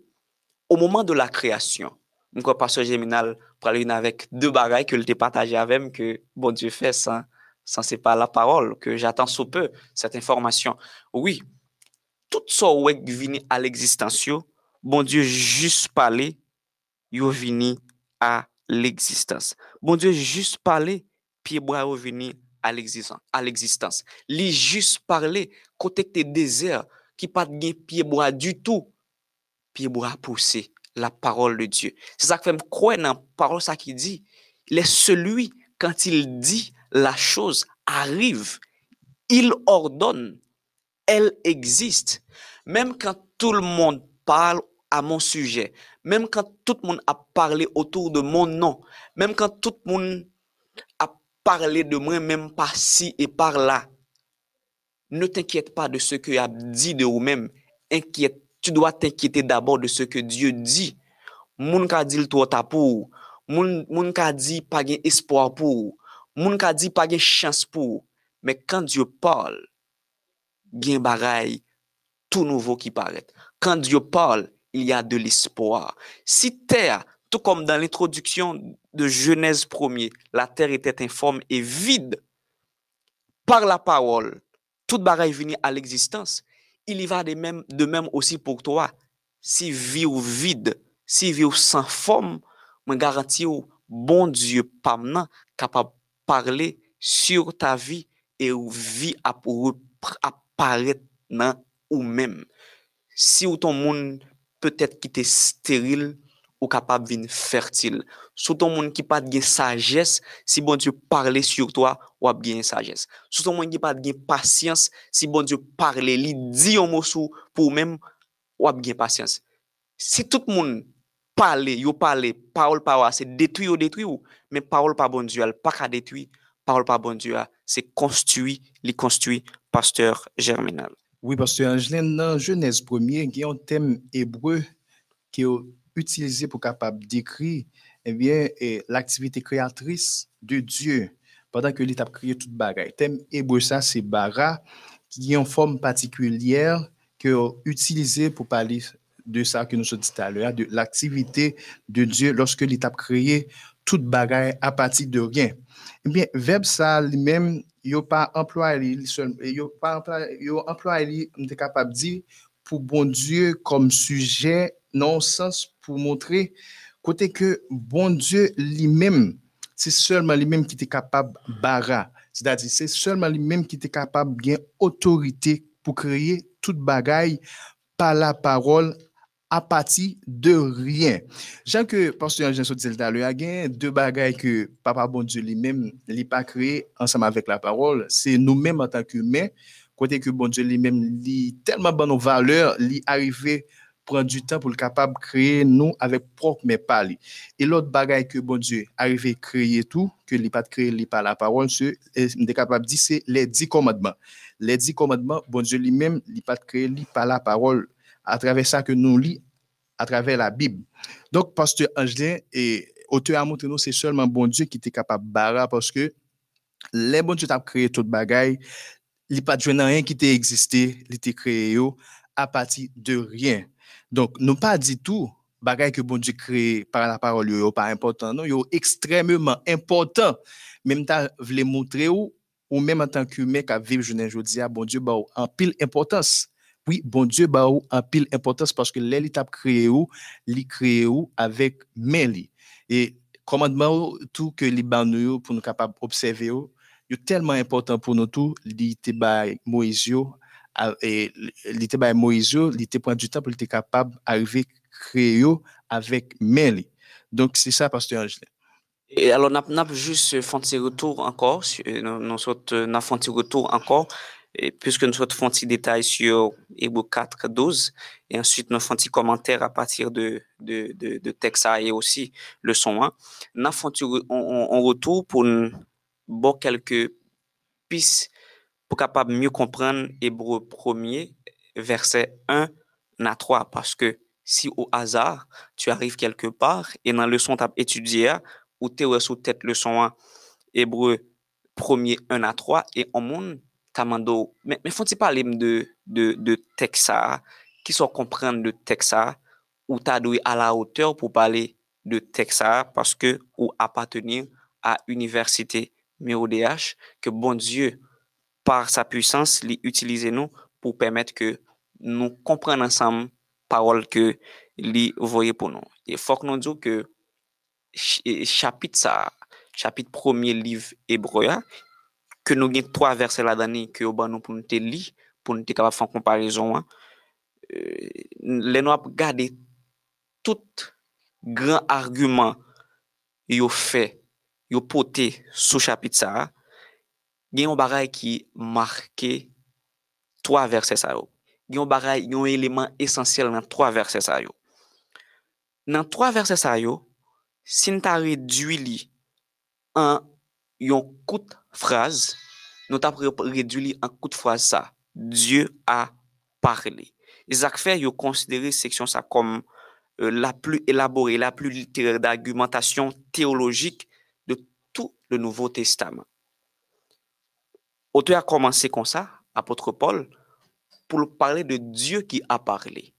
ou mouman de la kreasyon, mwen kwa paswa jeminal pral yon avèk de bagay ke lte pataje avèm ke bon dieu fè san, san se pa la parol, ke j'atan sou pe set informasyon. Oui, tout sa wèk vini al eksistansyo, bon dieu jis pale, yo vini à l'existence. Bon Dieu, juste parler, pied bois revenir à l'existence. Lui juste parler, côté tes déserts, qui pas de pied bois du tout. Pied bois pousser la parole de Dieu. C'est ça que fait me croire dans la parole ça qui dit. Il est celui, quand il dit, la chose arrive. Il ordonne. Elle existe. Même quand tout le monde parle à mon sujet, Mem kan tout moun ap parle otour de moun nan. Mem kan tout moun ap parle de mwen, mem pa si e par la. Ne t'inquiète pas de ce que ap di de ou mem. Inquiète, tu dois t'inquiéter d'abord de ce que Dieu di. Moun ka di l'tou ta pou. Moun, moun ka di pa gen espoir pou. Moun ka di pa gen chans pou. Men kan Dieu parle, gen baray tout nouveau ki paret. Kan Dieu parle, il y a de l'espoir. Si terre, tout comme dans l'introduction de Genèse 1 la terre était informe et vide, par la parole, toute bagaille venue à l'existence, il y va de même, aussi pour toi. Si vie ou vide, si vie ou sans forme, je garantis bon Dieu, pas capable de parler sur ta vie et où vie apparaître dans ou même. Si ou ton monde peut-être ki te steril ou kapab vin fertil. Souton moun ki pat gen sagesse, si bon Dieu parle sur toi, wap gen sagesse. Souton moun ki pat gen patience, si bon Dieu parle li di yon monsou pou mèm, wap gen patience. Si tout moun pale, yo pale, parol pa wa, se detui ou detui ou, men parol pa bon Dieu al, pa ka detui, parol pa bon Dieu al, se konstui, li konstui, pasteur germinal. Oui, pasteur Angeline, dans Genèse 1 il y a un thème hébreu qui est utilisé pour capable d'écrire eh bien, l'activité créatrice de Dieu pendant que l'État créé toute bagaille. Thème hébreu, ça, c'est bara, qui est en forme particulière que utilisé pour parler de ça que nous avons dit tout à l'heure, de l'activité de Dieu lorsque l'État créé toute bagaille à partir de rien. Eh bien, verbe ça lui-même, il n'a pas employé, il pas employé, il est capable de dire pour bon Dieu comme sujet, non sens pour montrer côté que bon Dieu lui-même, c'est seulement lui-même qui était capable bara. C'est-à-dire, c'est seulement lui-même qui était capable bien autorité pour créer toute bagaille par la parole a pati de ryen. Jan ke pastor Jean Sotil talwe a gen, de bagay ke papa bon Dieu li men li pa kreye ansam avek la parol, se nou men an tanke men, kote ke bon Dieu li men li telman ban nou valeur, li arrive pran du tan pou l kapab kreye nou avek prok men pali. E lot bagay ke bon Dieu arrive kreye tou, ke li pat kreye li pa la parol, se mde kapab di se le di komadman. Le di komadman, bon Dieu li men li pat kreye li pa la parol, à travers ça que nous lit à travers la Bible. Donc, pasteur Angelin et auteur à montré nous, c'est seulement bon Dieu qui était capable de barrer parce que les bon Dieu t'a créé toute bagaille, il pas de rien qui t'a existé, il t'a créé à partir de rien. Donc, nous pas dit tout, bagaille que bon Dieu crée par la parole, yo pas important, non, yo extrêmement important. Même ta voulait montrer ou, ou même en tant qu'humain qui a vécu jeune aujourd'hui, bon Dieu ba en pile importance. Oui, bon Dieu ba en pile importance parce que l'étape créé ou, li créé ou avec meli. Et commandement tout que li ba nous pour nous capable observer yo, yo tellement important pour nous tout, li te ba Moïse yo, et il était Moïse, il était prendre du temps pour être capable d'arriver à créer avec Meli. Donc, c'est ça, Pasteur Angelin. Et alors, nous avons juste fait un retour encore, nous avons fait un retour encore, et puisque nous avons fait un petit détail sur Hébreu 4, 12, et ensuite nous fait un commentaire à partir de, de, de, texte et aussi le son 1. Nous fait un retour pour quelques pistes pour capable mieux comprendre Hébreu 1er, verset 1 à 3. Parce que si au hasard, tu arrives quelque part et dans le leçon tu as étudié, ou tu es sous tête leçon 1, Hébreu 1er 1 à 3, et en monde, mais, mais faut-il parler de, de, de texte qui sont comprendre le texte ou tu as à la hauteur pour parler de texte parce que ou appartenir à l'université MODH, que bon Dieu par sa puissance, utiliser nous pour permettre que nous comprenions ensemble parole que lui voyait pour nous. Il faut que nous disions que chapitre ça, chapitre premier ke nou gen 3 verse la dani ki yo ban nou pou nou te li, pou nou te kapap fan komparison an, euh, le nou ap gade tout gran argument yo fe, yo pote sou chapit sa, gen yon baray ki marke 3 verse sa yo. Gen yon baray, yon eleman esensyel nan 3 verse sa yo. Nan 3 verse sa yo, sin ta redwi li an yon kout phrase, nous avons réduit en courte phrase ça. Dieu a parlé. Isaac fait yo considéré section comme euh, la plus élaborée, la plus littéraire d'argumentation théologique de tout le Nouveau Testament. Auteur a commencé comme ça, apôtre Paul, pour parler de Dieu qui a parlé.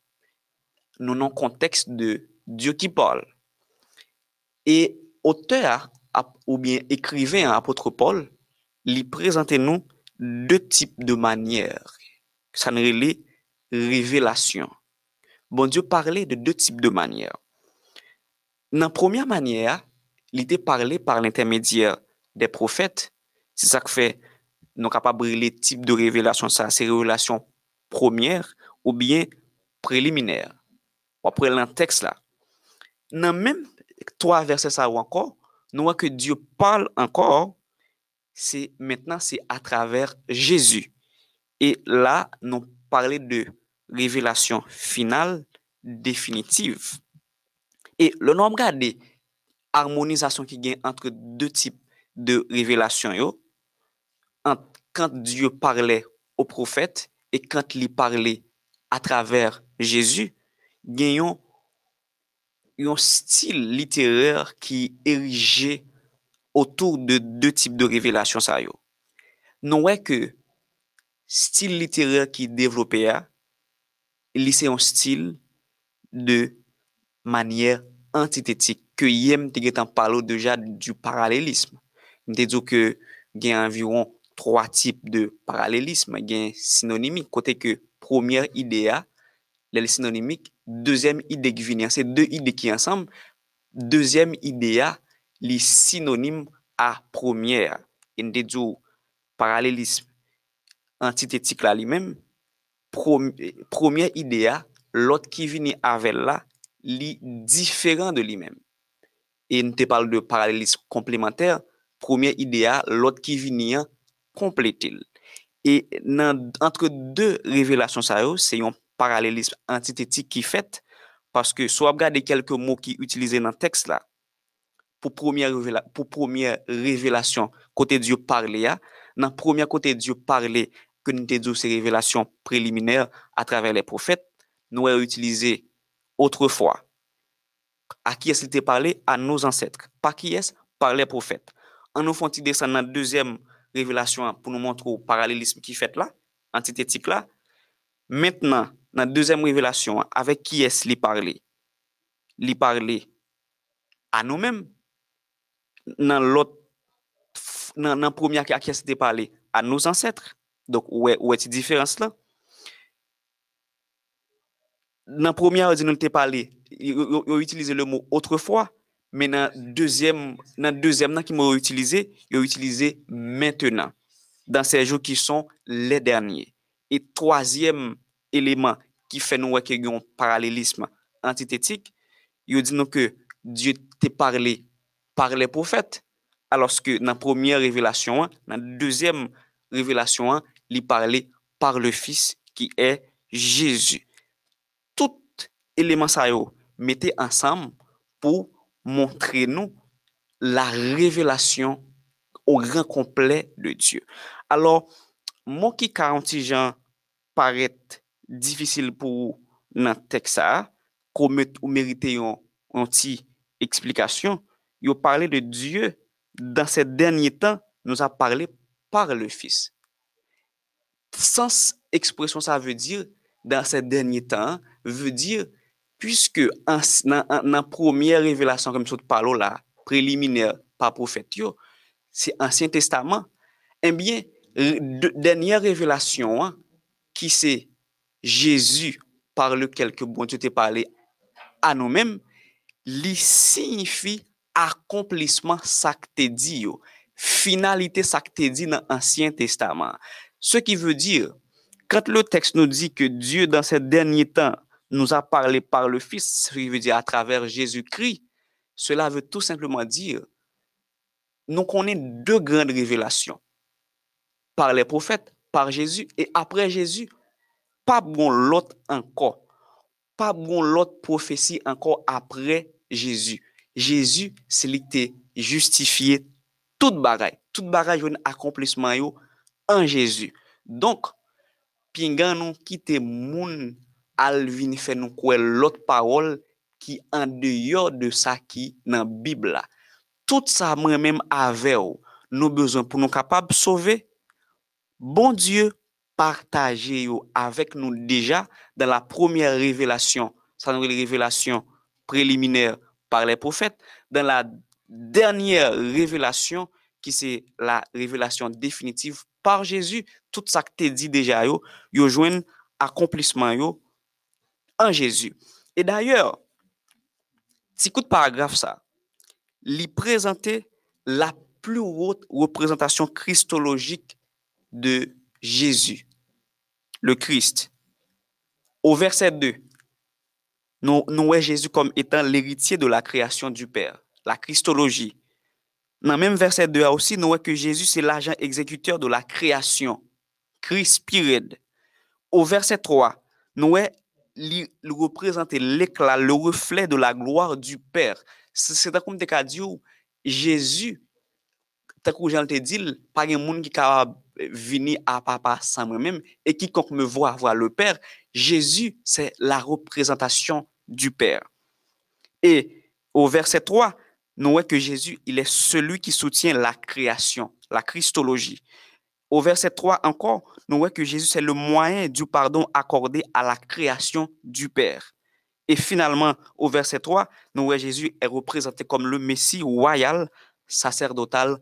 Nous le contexte de Dieu qui parle. Et auteur, ou bien écrivain, apôtre Paul, li prezante nou de tip de manyer. Sa nre li revelasyon. Bon Diyo parle de de tip de manyer. Nan promya manyer, li te parle par l'intermedyer non de profet. Se sa ke fe nou kapabri li tip de revelasyon sa, se revelasyon promyer ou bien preliminer. Ou apre lan teks la. Nan menm 3 verse sa ou ankor, nou wak ke Diyo parle ankor c'est maintenant c'est à travers Jésus. Et là, nous parlons de révélation finale définitive. Et le nom regardé, harmonisation qui gagne entre deux types de révélations, yo, quand Dieu parlait au prophète et quand il parlait à travers Jésus, gagnons un style littéraire qui est érigé otou de de tip non, de revelasyon sa yo. Nou wè ke stil literer ki devlopè ya, li se yon stil de manyer antitetik ke yem te getan palo deja du paralelisme. Mte dzo ke gen environ 3 tip de paralelisme, gen sinonimik, kote ke premier idea, lè lè sinonimik, deuxième ide ki vini, an se 2 ide ki ansam, deuxième idea, li sinonim a promyer. En de djo paralelisme antitetik la li men, promyer idea, lot ki vini avel la, li diferan de li men. En te pal de paralelisme komplementer, promyer idea, lot ki vini an, kompletil. E nan, entre de revelasyon sa yo, se yon paralelisme antitetik ki fet, paske sou ap gade kelke mou ki utilize nan teks la, pour première pour première révélation côté Dieu parler dans premier côté Dieu parler que nous avons ces révélations préliminaires à travers les prophètes, nous avons utilisé autrefois. À qui est-ce qu'il parlé À nos ancêtres. Par qui est-ce? Par les prophètes. En nous font descendre dans la deuxième révélation pour nous montrer le parallélisme qui fait là, antithétique là. Maintenant, dans la deuxième révélation, avec qui est-ce qu'il parlé? Il parlait à nous-mêmes. Dans l'autre, la première, à qui qu'il parlé? À nos ancêtres. Donc, où est, où est différence là? Dans première, nous avons parlé, ils utilisé le mot autrefois, mais dans deuxième, deuxième, qui m'ont utilisé, ils ont utilisé maintenant, dans ces jours qui sont les derniers. Et troisième élément qui fait nous qu'il un parallélisme antithétique, ont dit que Dieu t'a parlé par le profet. Aloske nan premier revelasyon an, nan deuxième revelasyon an, li parle par le fils ki e Jésus. Tout eleman sa yo mette ansam pou montre nou la revelasyon ou gran komple de Diyo. Alors, moun ki 40 jan paret difisil pou nan teksa, komet ou merite yon anti-eksplikasyon, il parlé de Dieu dans ces derniers temps, nous a parlé par le Fils. Sans expression, ça veut dire, dans ces derniers temps, veut dire, puisque dans la première révélation, comme je parle là, préliminaire par prophète, c'est Ancien Testament, eh bien, dernière révélation, hein, qui c'est Jésus par lequel que bon Dieu t'a parlé à nous-mêmes, lui signifie accomplissement ça que dit, finalité ça dit dans l'Ancien Testament. Ce qui veut dire, quand le texte nous dit que Dieu, dans ces derniers temps, nous a parlé par le Fils, ce qui veut dire à travers Jésus-Christ, cela veut tout simplement dire, nous connaissons deux grandes révélations, par les prophètes, par Jésus, et après Jésus, pas bon l'autre encore, pas bon l'autre prophétie encore après Jésus. Jezu se li te justifiye tout bagay. Tout bagay jwen akomplisman yo an Jezu. Donk, pingan nou ki te moun alvin fè nou kwe lot parol ki an deyo de sa ki nan Bib la. Tout sa mwen mèm ave ou nou bezon pou nou kapab sove. Bon Diyo partaje yo avèk nou deja dan la premier revelasyon. Sa nou revelasyon preliminèr par les prophètes, dans la dernière révélation qui c'est la révélation définitive par Jésus, tout ça que tu dit déjà, yo, yo jouen accomplissement en Jésus. Et d'ailleurs, si coup de paragraphe ça, lui présenter la plus haute représentation christologique de Jésus, le Christ. Au verset 2, nous, nous Jésus comme étant l'héritier de la création du Père, la Christologie. Dans le même verset 2 aussi, nous voyons que Jésus, c'est l'agent exécuteur de la création. Christ Au verset 3, nous voyons li, li représente l'éclat, le reflet de la gloire du Père. C'est comme Jésus, tant que Jean te dit, pas un monde qui capable venir à papa sans moi-même et quiconque me voit voir le Père. Jésus, c'est la représentation du Père. Et au verset 3, nous voyons que Jésus, il est celui qui soutient la création, la Christologie. Au verset 3 encore, nous voyons que Jésus, c'est le moyen du pardon accordé à la création du Père. Et finalement, au verset 3, nous voyons Jésus est représenté comme le Messie royal, sacerdotal,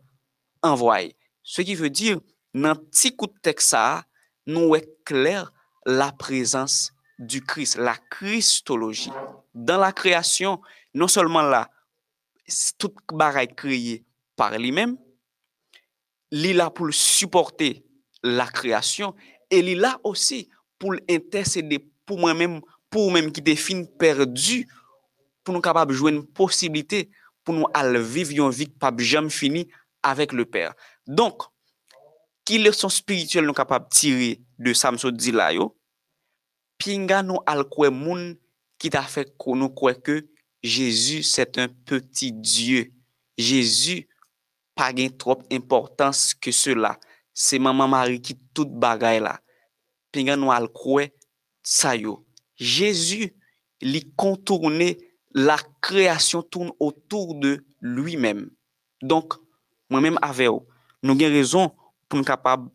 envoyé. Ce qui veut dire, petit coup de texte, ça, nous voyons clair la présence du Christ, la Christologie. Dans la création, non seulement là, c'est tout bagaille créé par lui-même, il est là pour le supporter la création et il est là aussi pour intercéder pour moi-même, pour même qui définit perdu, pour nous capables de jouer une possibilité pour nous aller vivre une vie qui pas jamais finie avec le Père. Donc, ki leson spirituel nou kapap tire de samso di la yo, pinga nou al kwe moun ki ta fek kon nou kwe ke Jezu set un peti Diyo. Jezu pa gen trop importans ke se la. Se maman mari ki tout bagay la. Pinga nou al kwe sa yo. Jezu li kontourne la kreasyon tourne otour de lui men. Donk, mwen men ave yo. Nou gen rezon pour nous capables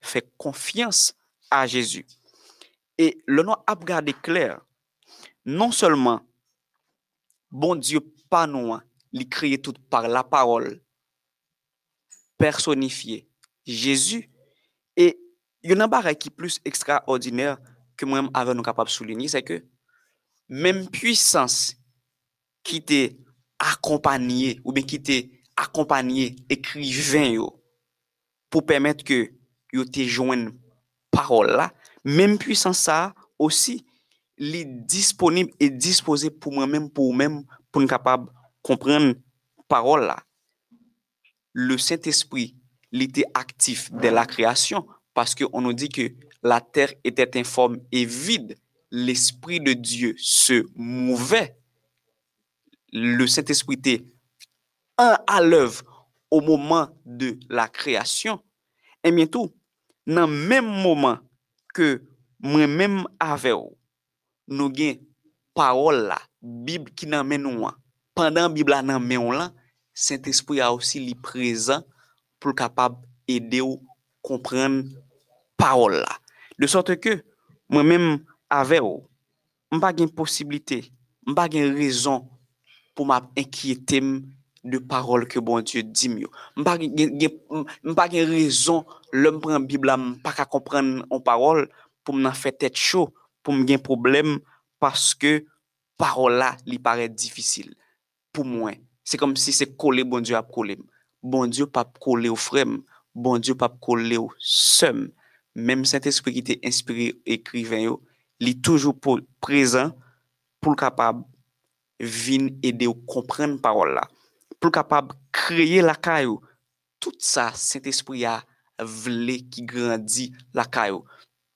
faire confiance à Jésus. Et le nom a regardé clair, non seulement bon Dieu pas nous, il créé tout par la parole personnifiée, Jésus, et il y a un qui est plus extraordinaire que moi-même avec nous capables de souligner, c'est que même puissance qui t'est accompagné ou bien qui t'est accompagné écrivain yo, pour permettre que yo te joigne parole là, même puissance ça aussi, est disponible et disposé pour moi-même, pour même, pour nous capable comprendre parole là. Le Saint-Esprit, était actif dès la création parce qu'on nous dit que la terre était informe et vide. L'Esprit de Dieu se mouvait. Le Saint-Esprit était un à l'œuvre au moment de la création, et bientôt, dans le même moment que moi-même avec vous, nous avons parole la, Bible qui nous mène nous. Pendant Bible la nan men là, Saint-Esprit a aussi li présent pour capable aider ou comprendre parole là. De sorte que moi-même avec vous, m'pa gen possibilité, m'pa gen raison pour m'inquiéter de parol ke bon Diyo dim yo. Mpa gen, gen, gen rezon lèm pren Bibla mpa ka kompren an parol pou m nan fè tèt chou, pou m gen problem paske parol la li paret difisil. Pou mwen, se kom si se kole bon Diyo ap kolem. Bon Diyo pap kole ou frem, bon Diyo pap kole ou sem. Mem Saint-Esprit ki te inspire ekriven yo, li toujou pou prezan pou l kapab vin ede ou kompren parol la. pou kapab kreye lakay yo. Tout sa, Saint-Esprit ya vle ki grandi lakay yo.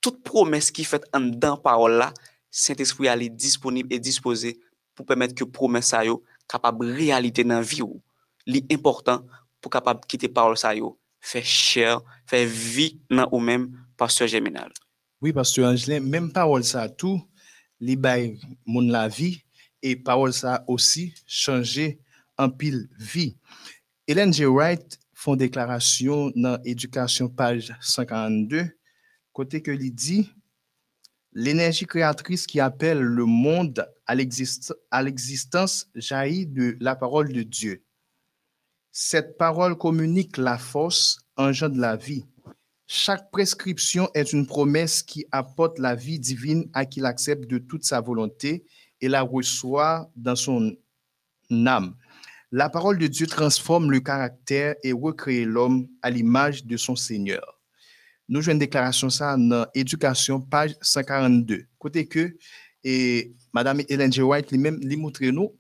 Tout promes ki fet an dan parol la, Saint-Esprit ya li disponib e dispose pou pemet ke promes sa yo kapab realite nan vi yo. Li important pou kapab kite parol sa yo. Fè chèr, fè vi nan ou mèm, Pasteur Géminal. Oui, Pasteur Angelin, mèm parol sa tou, li bay moun la vi, e parol sa osi chanje en pile vie. Hélène G. Wright font déclaration dans Éducation page 142, côté que il dit l'énergie créatrice qui appelle le monde à l'existence jaillit de la parole de Dieu. Cette parole communique la force, engendre la vie. Chaque prescription est une promesse qui apporte la vie divine à qui l'accepte de toute sa volonté et la reçoit dans son âme. La parole de Dieu transforme le caractère et recrée l'homme à l'image de son Seigneur. Nous jouons une déclaration ça dans Éducation, page 142. Côté que, et Madame Hélène G. White, lui-même, lui montre nous,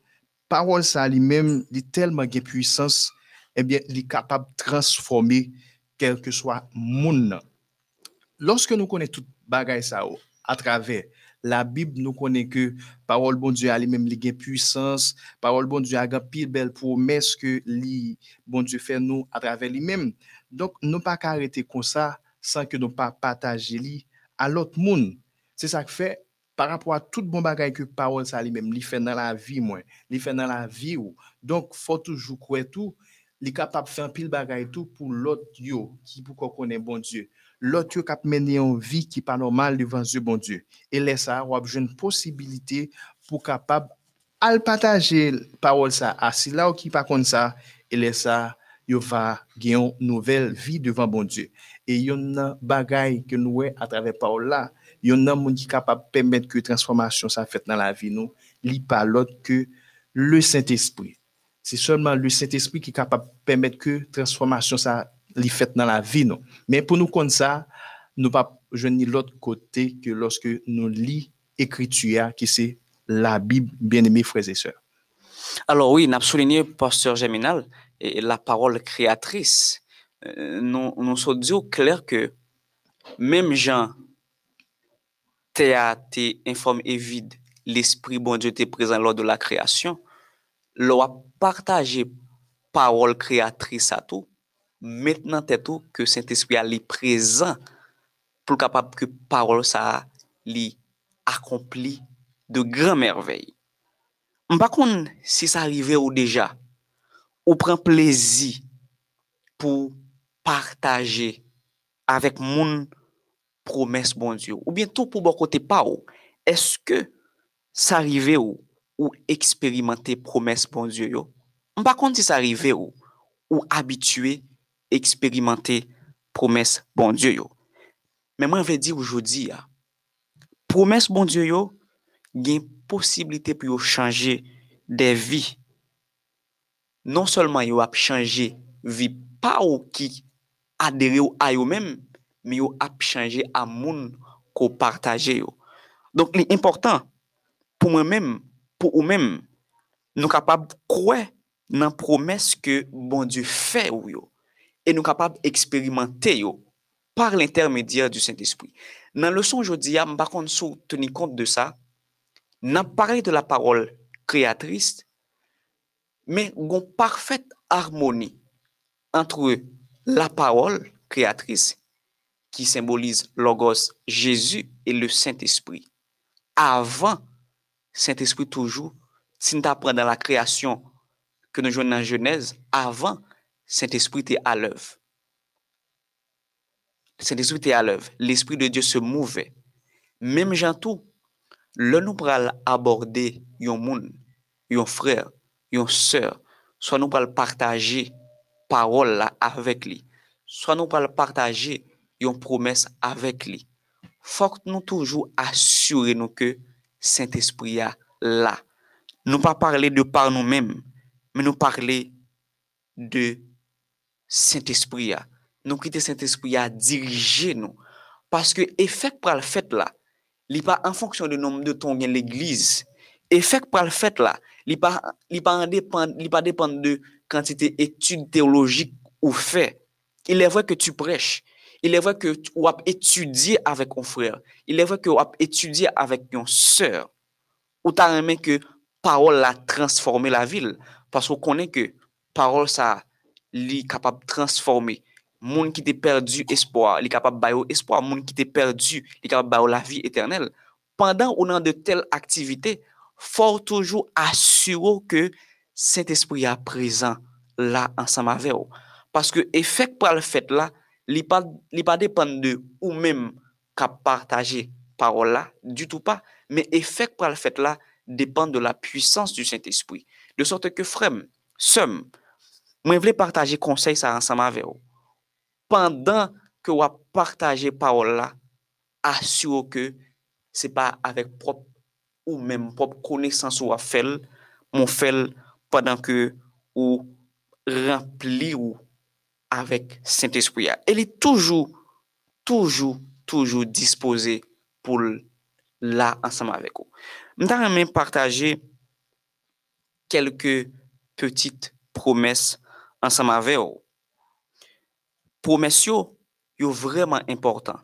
parole ça lui-même, il tellement de puissance, eh bien, il capable de transformer quel que soit monde. Lorsque nous connaissons tout bagay ça à travers la Bib nou konen ke parol bon Diyo a li menm li gen puissance, parol bon Diyo a gen pil bel promes ke li bon Diyo fè nou a travè li menm. Donk nou pa ka arete kon sa san ke nou pa pataje li alot moun. Se sa k fè, par rapport a tout bon bagay ke parol sa li menm, li fè nan la vi mwen, li fè nan la vi ou. Donk fò toujou kwe tou, li kapap fè an pil bagay tou pou lot yo ki pou kon konen bon Diyo. Lot yo kap mene yon vi ki pa normal devan zyo bon Diyo. E lè sa, wap jen posibilite pou kapab al pataje parol sa asi la ou ki pa kon sa, e lè sa, yo va gen nouvel vi devan bon Diyo. E yon nan bagay ke nou we atrave parol la, yon nan moun ki kapab pemet ke transformasyon sa fet nan la vi nou, li pa lot ke le Saint-Esprit. Se sonman le Saint-Esprit ki kapab pemet ke transformasyon sa li fet nan la vi nou. Men pou nou kon sa, nou pa jwenni lot kote ke loske nou li ekrituya ki se la bib bien eme freze seur. Alors oui, nap souline pasteur Geminal, la parole kreatris, nou so diyo kler ke mem jan te a te informe evide l'esprit bon dieu te prezant lor de la kreasyon, lor a partaje parole kreatris sa tou, met nan tetou ke Saint-Esprit a li prezan pou kapap ke parol sa li akompli de gran merveil. Mpa kon si sa arrive ou deja, ou pren plezi pou partaje avèk moun promes bon Diyo, ou bientou pou bokote pa ou, eske sa arrive ou ou eksperimente promes bon Diyo yo? Mpa kon si sa arrive ou ou abitue eksperimente promes bon Diyo yo. Men mwen ve di oujodi ya, promes bon Diyo yo gen posibilite pou yo chanje de vi. Non solman yo ap chanje vi pa ou ki adere yo a yo men, men yo ap chanje a moun ko partaje yo. Donk li important pou mwen men, pou ou men, nou kapab kwe nan promes ke bon Diyo fe ou yo. e nou kapab eksperimente yo par l'intermedia du Saint-Esprit. Nan leson jodi ya, ah, mba kon sou teni kont de sa, nan pare de la parol kreatrist, men gon parfet harmoni antre la parol kreatrist ki symbolize logos Jésus et le Saint-Esprit. Avant, Saint-Esprit toujou, sin ta pren dan la kreasyon ke nou joun nan Genèse, avant, Saint-Esprit était à l'œuvre. Saint-Esprit était à l'œuvre. L'Esprit de Dieu se mouvait. Même Jean tout, le nous pral aborder un monde, un frère, une sœur, soit nous pral partager parole là avec lui, soit nous pral partager une promesse avec lui. Faut que nous toujours assurer nous que Saint-Esprit est là. Nous pas parler de par nous-mêmes, mais nous parler de Saint-Esprit a. Nou kite Saint-Esprit a dirije nou. Paske efek pral fèt la, li pa an fonksyon de nom de ton gen l'Eglise. Efek pral fèt la, li pa depan de kantite etude teologik ou fè. Il evre ke tu prech. Il evre ke wap etudye avèk yon frèr. Il evre ke wap etudye avèk yon sèr. Ou ta remè ke parol la transforme la vil. Paske ou konen ke parol sa li kapab transforme. Moun ki te perdu espoir, li kapab bayo espoir. Moun ki te perdu, li kapab bayo la vi eternel. Pendan ou nan de tel aktivite, for toujou asyuro ke set espri a prezan la ansan ma veyo. Paske efek pral fet la, li pa depan de ou menm ka partaje parol la, du tout pa, men efek pral fet la, depan de la puissance du set espri. De sorte ke frem, sem, Mwen vle partaje konsey sa ansama ve ou. Pendan ke wap partaje paol la, asyo ke se pa avek prop ou menm prop konesans ou wap fel, moun fel padan ke ou rempli ou avek Saint-Esprit. El e toujou, toujou, toujou dispose pou la ansama vek ou. Mwen ta remen partaje kelke petit promes ansama ve ou. Promes yo, yo vreman important.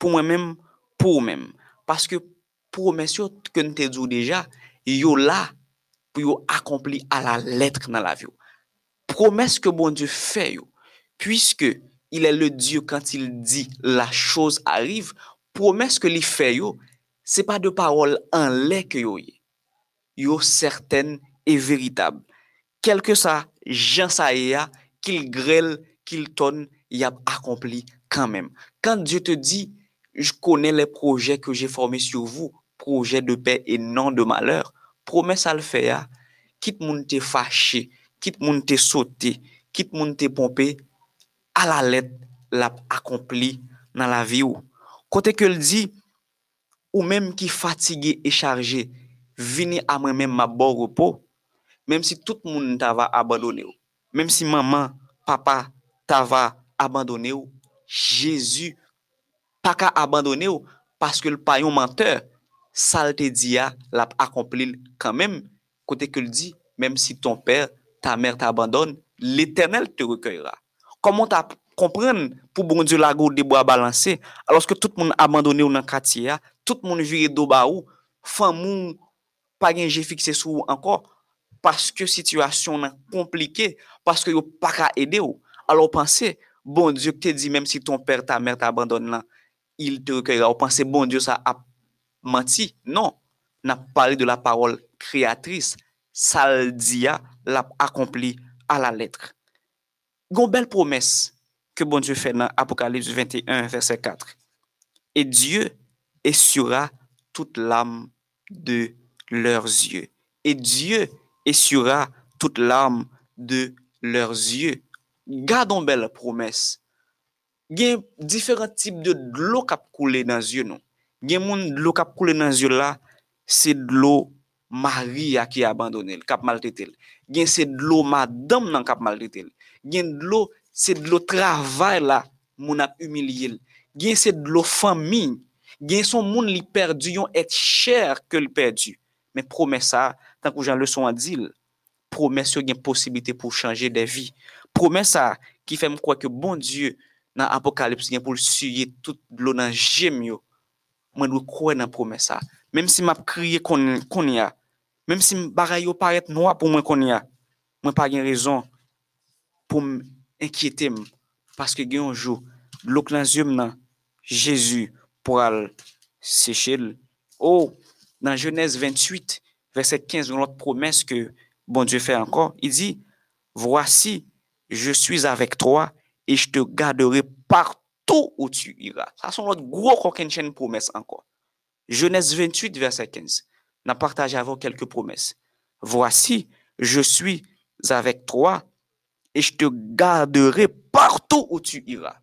Pou mwen men, pou mwen. Paske promesse yo que nous te dit déjà, yo là pour yo accompli à la lettre dans la vie. Promesse que bon Dieu fait yo, puisque il est le Dieu quand il dit la chose arrive, promesse que lui fait yo, c'est pas de parole en lait que yo. Yo certaine et véritable. kelke sa jan sa e ya, kil grel, kil ton, yab akompli kanmem. Kan Diyo te di, j konen le proje ke jè formé sur vous, proje de paix et non de malheur, promes al fè ya, kit moun te fache, kit moun te sote, kit moun te pompe, ala let lap akompli nan la vi ou. Kote ke l di, ou menm ki fatige e charge, vini a mwen menm ma bon repos, Mem si tout moun ta va abandone ou. Mem si maman, papa ta va abandone ou. Jezu pa ka abandone ou. Paske l pa yon menteur. Sal te diya la akomplil kanmem. Kote ke l di, mem si ton per, ta mer ta abandone, l eternel te rekoyra. Koman ta kompren pou bon diyo lago debo a balanse. Aloske tout moun abandone ou nan katiya. Tout moun vire do ba ou. Fan moun pa gen je fikse sou ankor. paske situasyon nan komplike, paske yo pa ka ede ou. Alo panse, bon Diyo te di, menm si ton per ta mer ta abandon lan, il te rekera. Ou panse, bon Diyo sa ap manti. Non, nan pale de la parol kreatris, sal diya la akompli a la letre. Gon bel promes ke bon Diyo fè nan Apokalips 21, verset 4. Et Dieu esura tout l'âme de leurs yeux. Et Dieu esura essuiera toute larme de leurs yeux. Gardons belle promesse. Gen diferent tip de dlo kap koule nan zye nou. Gen moun dlo kap koule nan zye la, se dlo maria ki abandonel, kap maltetel. Gen se dlo madam nan kap maltetel. Gen dlo, se dlo travay la, moun ap umilil. Gen se dlo fami. Gen son moun li perdu, yon et chèr ke li perdu. Men promesa, tant que Jean leçon a dit, promesse yo gen possibilité pour changer des vies. Promesse qui fait me croire que bon Dieu dans Apocalypse gen pour suyer toute l'eau dans yo. Moi dois croire dans promesse ça. Même si m'a crié qu'on y a, même si bagay yo paraît noir pour moi qu'on y a, moi pas gen raison pour m'inquiéter parce que gen un jour l'eau dans yeux nan Jésus pourra sécher. Oh, dans Genèse 28, verset 15, une autre promesse que bon Dieu fait encore, il dit, voici, je suis avec toi et je te garderai partout où tu iras. Ça, c'est notre gros coquin promesse encore. Genèse 28, verset 15. On a partagé avec quelques promesses. Voici, je suis avec toi et je te garderai partout où tu iras.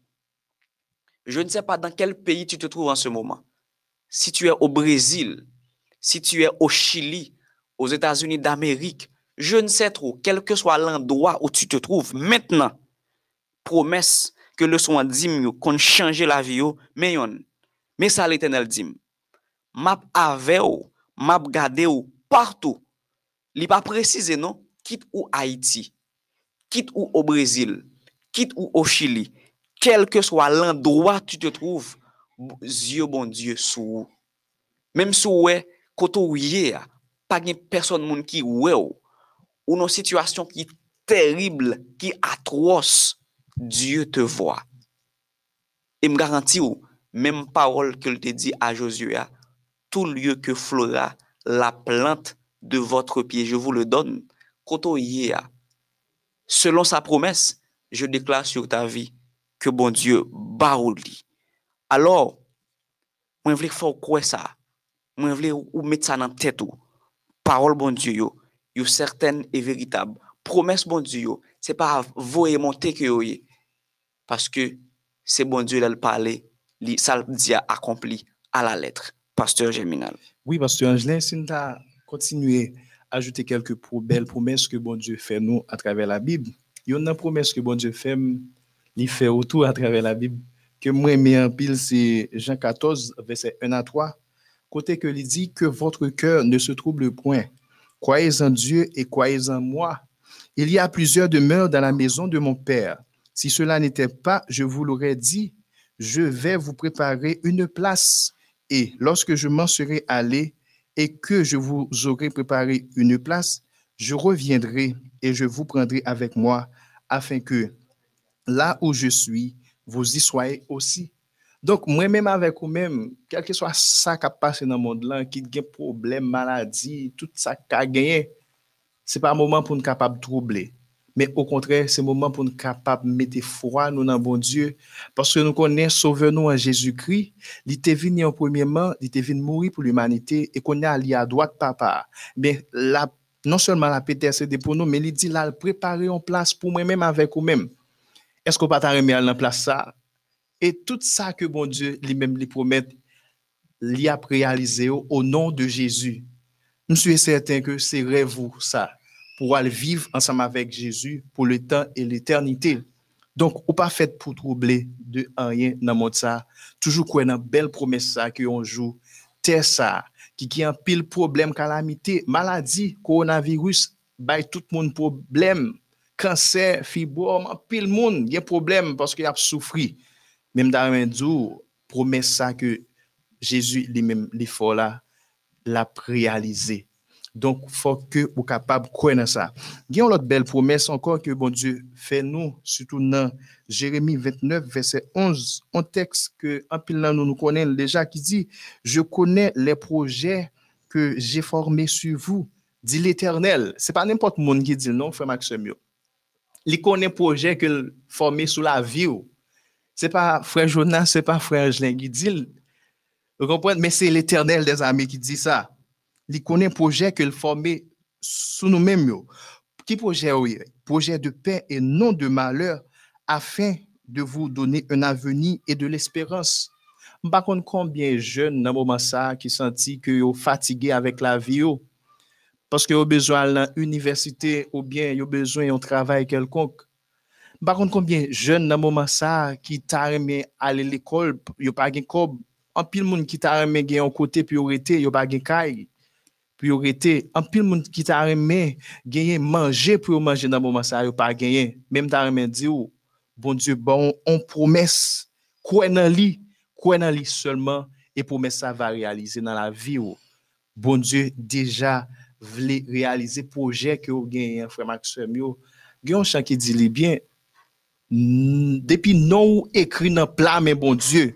Je ne sais pas dans quel pays tu te trouves en ce moment. Si tu es au Brésil, si tu es au Chili, aux États-Unis d'Amérique, je ne sais trop, quel que soit l'endroit où tu te trouves maintenant, promesse que le soin d'im qu'on change la vie, mais yon, mais ça l'éternel d'im. Map aveo, map gadeo, partout. Li pas précisé non, quitte ou Haïti, quitte ou au Brésil, quitte ou au Chili, quel que soit l'endroit où tu te trouves, Dieu bon Dieu sou. Même sou ouais, koto ou yé, pa gen person moun ki wè ou, ou nou situasyon ki terrible, ki atros, Diyo te vwa. E m garanti ou, menm parol ke l te di a Josua, tout lieu ke flora la plante de votre pied, je vous le donne, koto ye a. Selon sa promesse, je déclare sur ta vie ke bon Diyo barou li. Alors, mwen vle fò kwe sa, mwen vle ou met sa nan tèt ou, Parole bon Dieu, yo, yo certaine et véritable. Promesse bon Dieu, c'est pas voyer monter que yo yé. Parce que c'est bon Dieu qui parle, li, ça le dit accompli à la lettre. Pasteur Germinal. Oui, Pasteur Angelin, si nous continué à ajouter quelques belles promesses que bon Dieu fait nous à travers la Bible, il y a une promesse que bon Dieu fait, il fait autour à travers la Bible, que moi, mais en pile, c'est Jean 14, verset 1 à 3, côté que il dit que votre cœur ne se trouble point. Croyez en Dieu et croyez en moi. Il y a plusieurs demeures dans la maison de mon Père. Si cela n'était pas, je vous l'aurais dit, je vais vous préparer une place. Et lorsque je m'en serai allé et que je vous aurai préparé une place, je reviendrai et je vous prendrai avec moi afin que là où je suis, vous y soyez aussi. Donk mwen menm avek ou menm, kelke swa sa ka pase nan mond lan, ki gen problem, maladi, tout sa ka genye, se pa mouman pou nou kapab trouble. Men ou kontre, se mouman pou nou kapab mette fwa nou nan bon Diyo, paske nou konen sove nou an Jezoukri, li te vin ni an premieman, li te vin mouri pou l'umanite, e konen li a doat papa. Ben, la, non selman la PTSD pou nou, men li di la prepare an plas pou mwen menm avek ou menm. Esko pata reme al nan plas sa? Et tout ça que bon Dieu lui-même lui promet, il a réalisé au nom de Jésus. Je suis certain que c'est rêve ça pour aller vivre ensemble avec Jésus pour le temps et l'éternité. Donc, ou pas fait pour troubler de rien dans monde ça. Toujours quoi une belle promesse que on joue. Terre ça, qui qui un pile problème, calamité, maladie, coronavirus, tout le monde problème. Cancer, fibrome, pile monde, il y a problème parce qu'il a souffri. Même dans un jour, promesse ça que Jésus lui-même, là, l'a réalisé. Donc, il faut que vous capable de croire ça. Il y a une autre belle promesse encore que bon Dieu fait nous, surtout dans Jérémie 29, verset 11, un texte que en pile nous nous connaissons déjà qui dit Je connais les projets que j'ai formés sur vous, dit l'Éternel. Ce n'est pas n'importe monde qui dit non, frère Maxime. Il connaît projet que formé sous la vie. N'est pas frère Jonas, ce n'est pas frère Angelin qui dit. Vous comprenez? Mais c'est l'Éternel des amis qui dit ça il connaît projet que formé sous nous-mêmes. Qui projet oui? Projet de paix et non de malheur afin de vous donner un avenir et de l'espérance. Par contre, combien de jeunes dans moment ça qui senti que sont fatigués avec la vie parce qu'ils ont besoin d'une université ou bien ils ont besoin d'un travail quelconque. Bakon konbyen, jen nan mouman sa ki ta reme ale l'ekol, yo pa gen kob, an pil moun ki ta reme gen yon kote pi yo rete, yo pa gen kay, pi yo rete, an pil moun ki ta reme genye manje pi yo manje nan mouman sa, yo pa genye, mem ta reme di yo, oh, bon dieu, bon, on promes, kwen nan li, kwen nan li seulement, e promes sa va realize nan la vi yo. Oh. Bon dieu, deja vle realize proje ki yo genye, frema ki semyo, genyon chan ki di li bien, depuis non écrit dans plat mais bon Dieu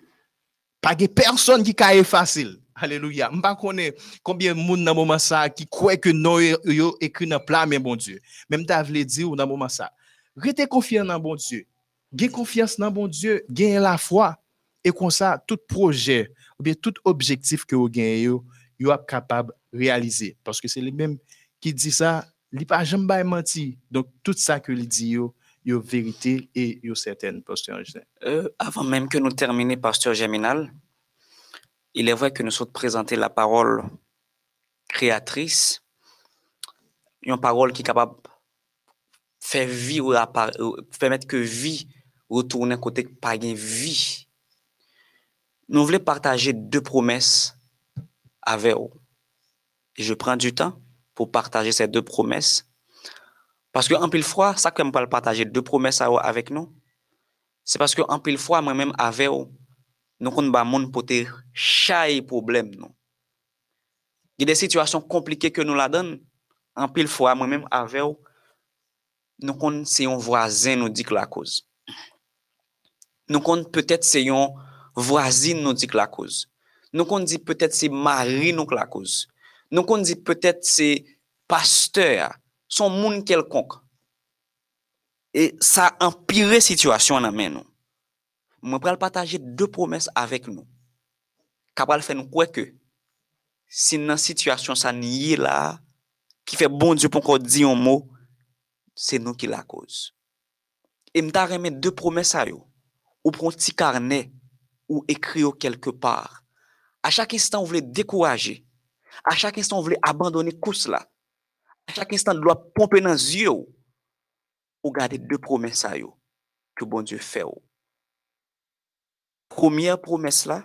pas de personne qui a facile Alléluia. Je ne combien de monde dans qui croit que nous yo écrit dans plan mais bon Dieu. Même tu voulu dire dans moment ça. Restez confiant dans bon Dieu. Gain confiance dans bon Dieu, gain la foi et comme ça tout projet ou bien tout objectif que vous gagnez yo, yo capable réaliser parce que c'est lui même qui dit ça, il pas jamais menti. Donc tout ça que il dit yo vérité et yo certaine pasteur euh, avant même que nous terminions pasteur Germinal, il est vrai que nous sommes présentés la parole créatrice, une parole qui est capable de faire vie ou permettre que vie retourne côté pas de vie. Nous voulons partager deux promesses avec vous. Je prends du temps pour partager ces deux promesses. Parce qu'en pile fois, ça que je pas partager deux promesses avec nous, c'est parce qu'en pile fois, moi-même, avec nous avons ba monde pour te chaque problème non. Il y a des situations compliquées que nous la donne en pile fois moi-même avec nous connaissons c'est un voisin nous dit que la cause. Nous connaissons peut-être c'est un voisine nous dit que la cause. Nous connaissons peut-être c'est mari nous la cause. Nous connaissons peut-être c'est pasteur, son moun kelkonk. E sa empire situasyon nan men nou. Mwen pral pataje de promes avek nou. Kapral fè nou kwe ke, si nan situasyon sa niye la, ki fè bon diyo pon ko di yon mo, se nou ki la koz. E mta reme de promes a yo, ou pron ti karne, ou ekri yo kelke par. A chak instan ou vle dekouraje, a chak instan ou vle abandone kous la, A chak instant, lwa pompe nan zye ou, ou gade de promes a yo, ke bon Diyo fe ou. Premier promes la,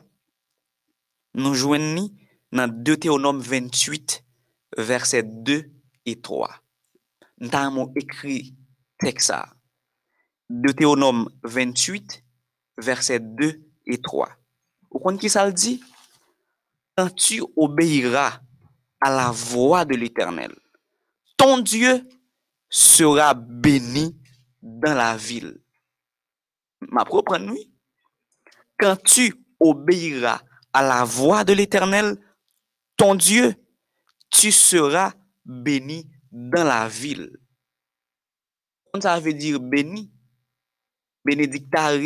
nou jwen ni nan Deuteronome 28, verset 2 et 3. Nta moun ekri tek sa. Deuteronome 28, verset 2 et 3. Ou kon ki sa l di? Kan tu obeyra a la voa de l'Eternel. Ton Dieu sera béni dans la ville. Ma propre nuit. Quand tu obéiras à la voix de l'Éternel, ton Dieu, tu seras béni dans la ville. Ça veut dire béni. Bénédictare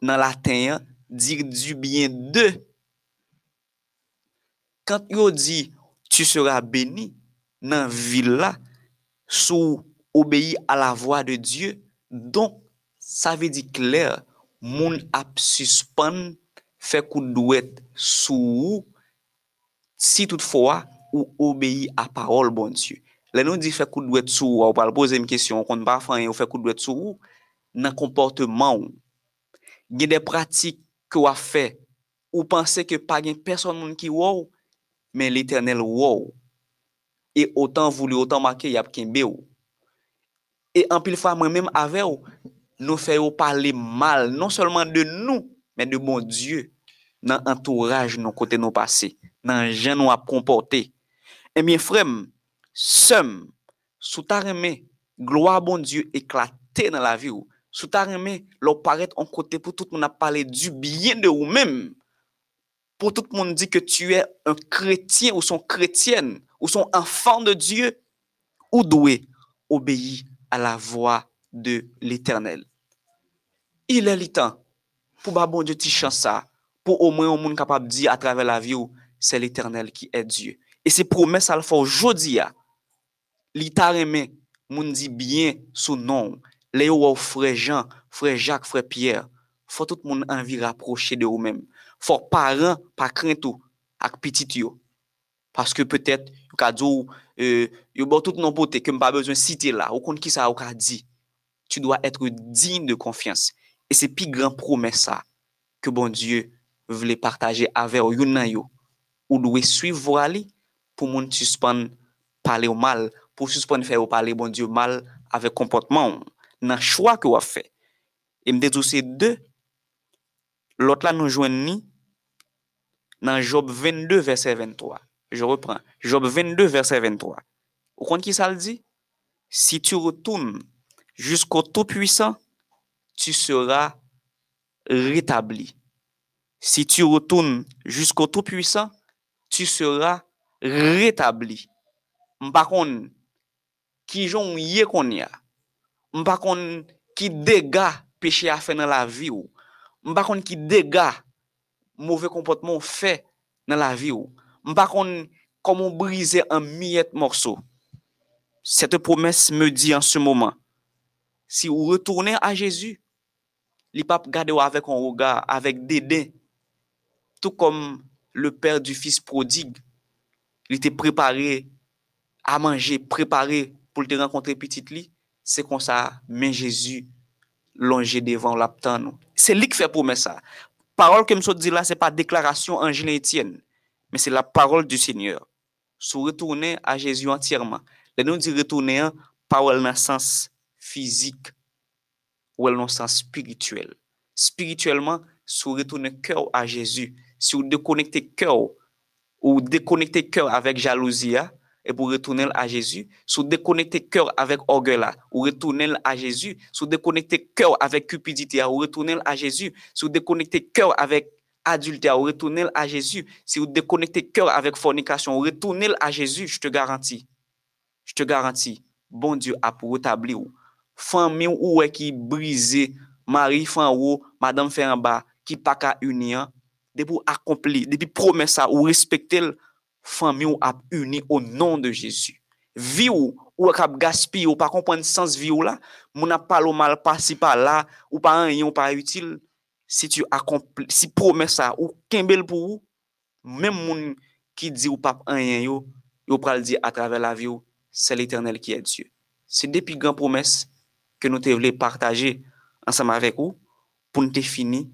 dans latin, dire du bien de. Quand il dit tu seras béni nan villa sou obéi à la voix de Dieu. Donc, ça veut dire clair, moun ap suspend fait coup douette sou si toutefois ou obéi à parole bon Dieu. Là nous dit fait coup douette sou ou pas poser une question, on pas faire ou fait coup douette sou nan comportement ou. Gen des pratiques que ou a fait ou penser que pas gen personne moun ki wou, mais l'Éternel wou. E otan voulou, otan make, yap kenbe ou. E anpil fwa mwen menm ave ou, nou fè ou pale mal, non solman de nou, men de bon Diyo, nan entouraj nou kote nou pase, nan jen nou ap komporte. Emyen frem, sem, sou ta reme, gloa bon Diyo eklate nan la vi ou, sou ta reme, lor paret an kote pou tout moun ap pale du biyen de ou menm, pou tout moun di ke tu e un kretien ou son kretienne, ou son enfant de Dieu ou doué obéir à la voix de l'éternel. Il est le temps pour bah bon Dieu ça pour au moins un monde capable de dire à travers la vie c'est l'éternel qui est Dieu. Et c'est promesse à la fois aujourd'hui, l'état remè, moun dit bien sous nom, les frère Jean, frère Jacques, frère Pierre, faut tout le monde envie rapprocher de vous-même. Faut parents pas craindre tout avec petit yo. Parce que peut-être ou ka djou, euh, yo bon tout non pote, ke m pa bezwen site la, ou kon ki sa ou ka di, tu doa etre din de konfians. E se pi gran promesa, ke bon Diyo vle partaje ave ou yon nan yo, ou dwe suiv vwa li, pou moun suspon pale ou mal, pou suspon fè ou pale bon Diyo mal, ave komportman ou, nan chwa ke waf fè. E m detou se de, lot la nou jwen ni, nan Job 22 verset 23. Je reprends. Job 22 verset 23. Vous comprenez qui ça le dit? Si tu retournes jusqu'au Tout-Puissant, tu seras rétabli. Si tu retournes jusqu'au Tout-Puissant, tu seras rétabli. Par contre, qui j'en y qu'on y a? Qui dégâts péché fait dans la vie ou. M'pa kon qui dégâts mauvais comportement fait dans la vie. Mpa kon komon brise an miyet morso. Sete promes me di an se moman. Si ou retourne a Jezu, li pap gade ou avek an roga, avek dede. Tout kom le per du fils prodig, li te prepare a manje, prepare pou te renkontre pitit li, se kon sa men Jezu longe devan laptan nou. Se li k fe promes sa. Parol ke mso di la, se pa deklarasyon Angeline Etienne. Mais c'est la parole du Seigneur. Si retourner à Jésus entièrement, les nous dit retourner pas dans le sens physique ou dans le sens spirituel. Spirituellement, si vous retournez cœur à Jésus, si vous déconnectez cœur ou déconnectez cœur avec jalousie, hein, et pour retourner à Jésus, sous déconnecter cœur avec orgueil là, ou retourner à Jésus, sous déconnecter cœur avec cupidité, ou retourner à Jésus, sous déconnecter cœur avec adultère, ou retourner à Jésus, si vous déconnectez cœur avec fornication, ou retourner à Jésus, je te garantis, je te garantis, bon Dieu a pour rétablir famille ou qui brisé, mari fan ou, madame fait en bas, qui pas qu'à unir, depuis accompli, depuis promesse ou respecter famille ou a uni au nom de Jésus. Vie ou ou kap gaspiller ou pas comprendre sens vie ou là, mon a pas mal pas si pas là ou pas rien ou pas utile si, si promè sa ou kembel pou ou, mèm moun ki di ou pap anyen yo, yo pral di a travè la vi yo, se l'Eternel ki e Diyo. Se depi gran promès ke nou te vle partaje ansam avèk ou, pou nou te fini,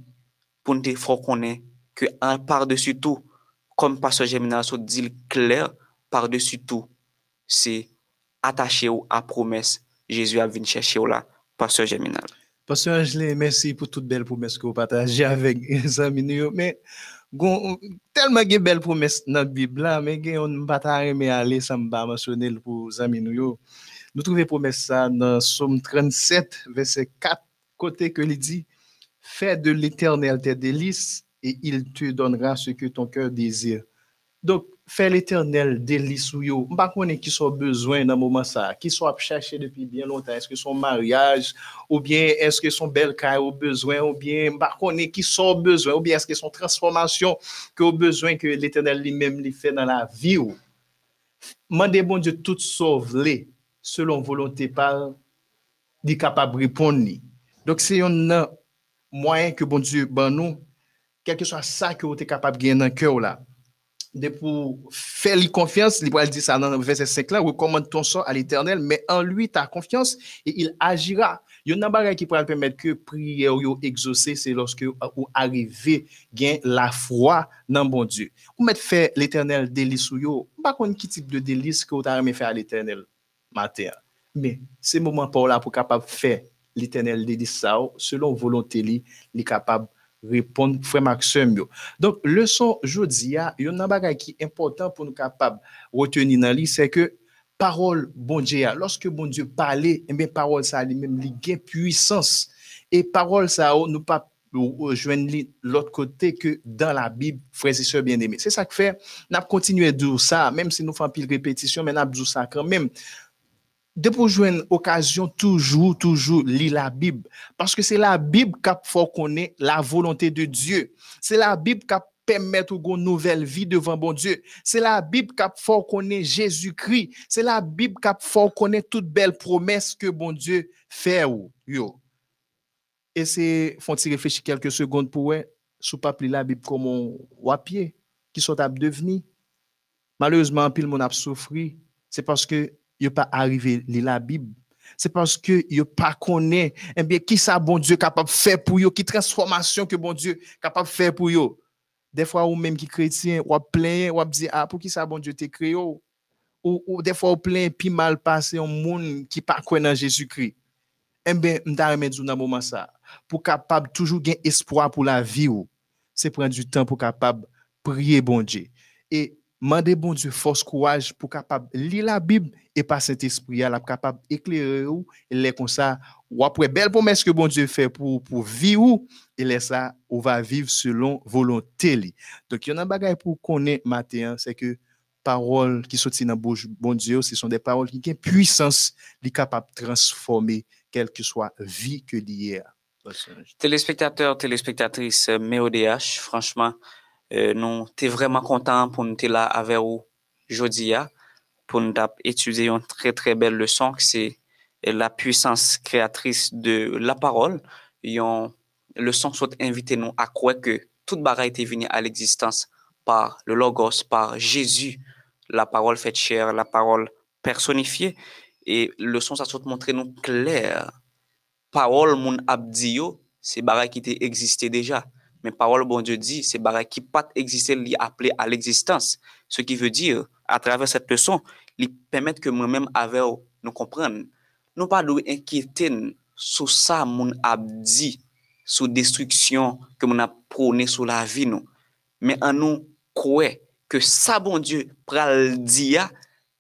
pou nou te fò konè, ke an par dessu tou, kom paswa Jemina sou dil kler, par dessu tou, se atache ou a promes, Jezu ap vin chèche ou la, paswa Jemina. Angelé, merci pour toute belle promesse que vous partagez avec les amis. Mais tellement gen belle promesse dans la Bible mais on pas ta aimer aller m'a mentionner pour amis nous trouvons promesse ça dans Somme 37 verset 4 côté que il dit fais de l'Éternel tes délices et il te donnera ce que ton cœur désire. Donc Fè l'Eternel deli sou yo. Mpa konen ki son bezwen nan mouman sa. Ki son ap chache depi bien lontan. Eske son maryaj ou bien eske son bel kay ou bezwen ou bien mpa konen ki son bezwen ou bien eske son transformasyon ki ou bezwen ki l'Eternel li mem li fè nan la vi ou. Mande bon Diyo tout sov li selon volonté par di kapab ripon ni. Dok se yon nan mwayen ki bon Diyo ban nou kelke swa sa ki ou te kapab gen nan kyo la. de pou fè li konfians, li pou al di sa nan verset 5 la, rekomand ton son al eternel, men an lui ta konfians, e il agira. Yon nan bagay ki pou al pèmèd ke priye ou yo exose, se loske ou arrive gen la fwa nan bon Diyo. Ou met fè l'eternel delis ou yo, bakon ki tip de delis ki ou ta reme fè al eternel mater. Men, se mouman pa ou la pou kapab fè l'eternel delis sa ou, selon volonté li, li kapab répondre frère Maxime. Donc leçon jodi a, yon nan bagay qui important pour nous capable retenir dans c'est que parole bon Dieu, a, lorsque bon Dieu parlait, eh bien parole ça lui-même li gain puissance et parole ça nous pas joindre l'autre côté que dans la Bible, frères et bien-aimés. C'est ça que fait, n'a continué à dire ça, même si nous faisons pile répétition, mais n'a dit ça quand même de pour jouer une occasion toujours, toujours lire la Bible. Parce que c'est la Bible qui faut connaître la volonté de Dieu. C'est la Bible qui permet une nouvelle vie devant bon Dieu. C'est la Bible qui faut connaître Jésus-Christ. C'est la Bible qui faut connaître toute belle promesse que bon Dieu fait. Et c'est, faut-il réfléchir quelques secondes pour eux, sous pas la Bible comme un pied qui sont à devenir. Malheureusement, pile mon a souffri. C'est parce que pas arrivé la Bible. C'est parce que a pas connaît eh bien qui ça bon Dieu capable faire pour eux, qui transformation que bon Dieu capable faire pour eux. Des fois ou même qui chrétien, ou plein, ou dit ah pour qui ça bon Dieu t'a créé ou, ou des fois ou plein puis mal passé un monde qui pas en Jésus-Christ. Eh bien, m'ta remettre dans moment ça pour capable toujours gagner espoir pour la vie ou. C'est prendre du temps pour capable prier bon Dieu. Et Mandez bon Dieu force, courage pour capable lire la Bible et par Saint-Esprit, la capable éclairer ou les comme ça ou après belle promesse que bon Dieu fait pour pour vivre et laisse ça on va vivre selon volonté Donc il y a un bagage pour connaître matin, c'est que paroles qui sortent dans bouche bon Dieu, ce sont des paroles qui ont puissance, qui capable de transformer quelle que soit vie que d'hier. Téléspectateurs, téléspectatrices, MEODH, franchement, euh, nous sommes vraiment contents pour nous être là avec vous aujourd'hui pour nous étudier une très très belle leçon qui c'est la puissance créatrice de la parole. Une leçon soit invité nous à croire que toute barre été venue à l'existence par le Logos, par Jésus, la parole faite chair, la parole personnifiée. Et le son, ça soit montrer nous clair. Parole, mon abdio, c'est barre qui existait déjà. Mais parole bon Dieu dit, c'est barre qui pas exister, li appelé à l'existence. Ce qui veut dire, à travers cette leçon, il permet que moi-même avec nous comprendre. Nous pas nous inquiéter sur ça mon a dit, sur destruction que mon a prôné sur la vie nous. Mais en nous croire que ça bon Dieu pral dire,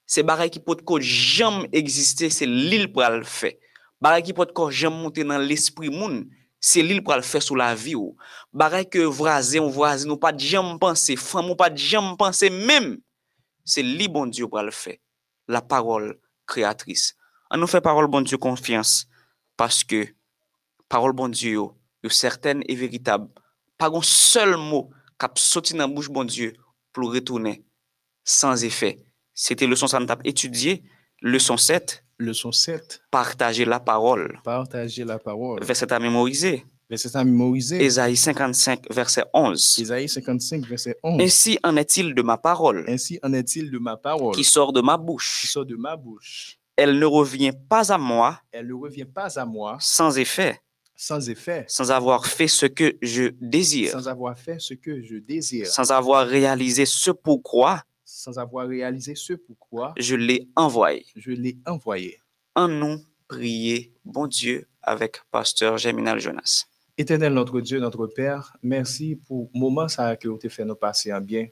c'est barre qui peut jamais exister, c'est l'île pral fait. Barre qui peut jamais monter dans l'esprit moun se li l pral fè sou la vi ou. Barè ke vraze ou vraze nou pa dijan mpense, fam ou pa dijan mpense mèm, se li bon Diyo pral fè, la parol kreatris. An nou fè parol bon Diyo konfians, paske parol bon Diyo yo serten e veritab, pa gon sel mou kap soti nan bouche bon Diyo pou retounen sans effet. Sete le son sa nou tap etudye, le son 7, Leçon 7. Partager la parole. Partager la parole. Verset à mémoriser. Verset à mémoriser. Ésaïe 55, verset 11. Ésaïe 55, verset 11. Ainsi en est-il de ma parole. Ainsi en est-il de ma parole. Qui sort de ma bouche. Qui sort de ma bouche. Elle ne revient pas à moi. Elle ne revient pas à moi. Sans effet. Sans effet. Sans avoir fait ce que je désire. Sans avoir fait ce que je désire. Sans avoir réalisé ce pourquoi sans avoir réalisé ce pourquoi je l'ai envoyé. Je l'ai envoyé. En nous prier, bon Dieu, avec pasteur Germinal Jonas. Éternel notre Dieu, notre Père, merci pour le moment ça que vous avez fait nous passer en bien.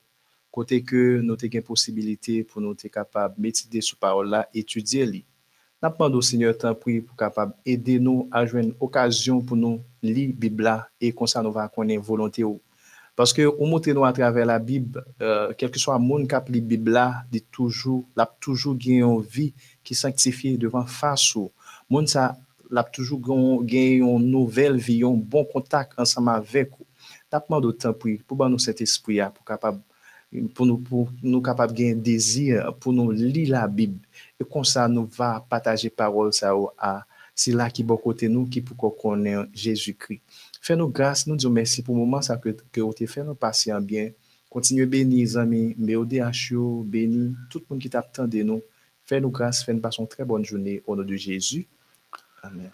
Côté que nous avons possibilité pour nous être capables de méditer sur parole là, étudier li. Nous demandons au Seigneur tant pris pour capable aider nous à jouer une occasion pour nous lire Bible là et comme ça nous va connaître volonté ou. Paske ou moten nou a travè la Bib, euh, kelke swa moun kap li Bib la, di toujou, lap toujou gen yon vi ki sanktifiye devan fasyo. Moun sa lap toujou gen yon nouvel vi, yon bon kontak ansama vek ou. Tapman do tan pou, pou ban nou set espri ya, pou, kapab, pou, nou, pou nou kapab gen dezir, pou nou li la Bib. E kon sa nou va pataje parol sa ou a, si la ki bo kote nou ki pou kon konen Jezoukri. Fais-nous grâce, nous disons merci pour le moment ça que que vous fait nous passer en bien. Continuez bénir les amis, mais au DHO, béni tout le monde qui t'attend de nous. Fais-nous grâce, fais-nous passer une très bonne journée au nom de Jésus. Amen.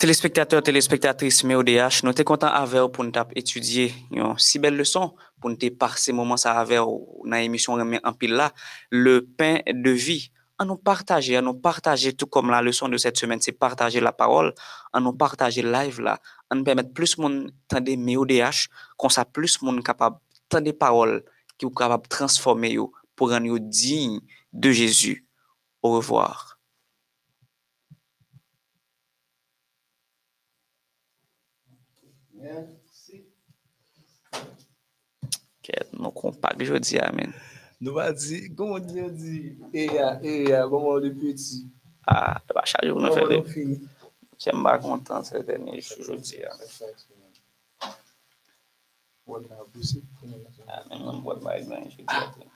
Téléspectateurs, téléspectatrices, mais ODH, nous sommes contents avec vous pour nous étudier une si belle leçon, pour nous passer moments ça avec dans l'émission en pile là, le pain de vie. À nous partager, à nous partager, tout comme la leçon de cette semaine, c'est partager la parole, à nous partager live là, à nous permettre plus de monde entendre mes ODH, qu'on ça plus de monde capable d'entendre des paroles qui sont capables de transformer pour rendre digne de Jésus. Au revoir. Merci. Que nous compacts jeudi, amen. Nou ba di, goun di yo di, e ya, e ya, goun moun de peti. A, te ba chaje ou nou fè de. Jem ba kontan se dene, joujou di ya. Wot nan bousi. A, men mwen wot ba yon, joujou di ya.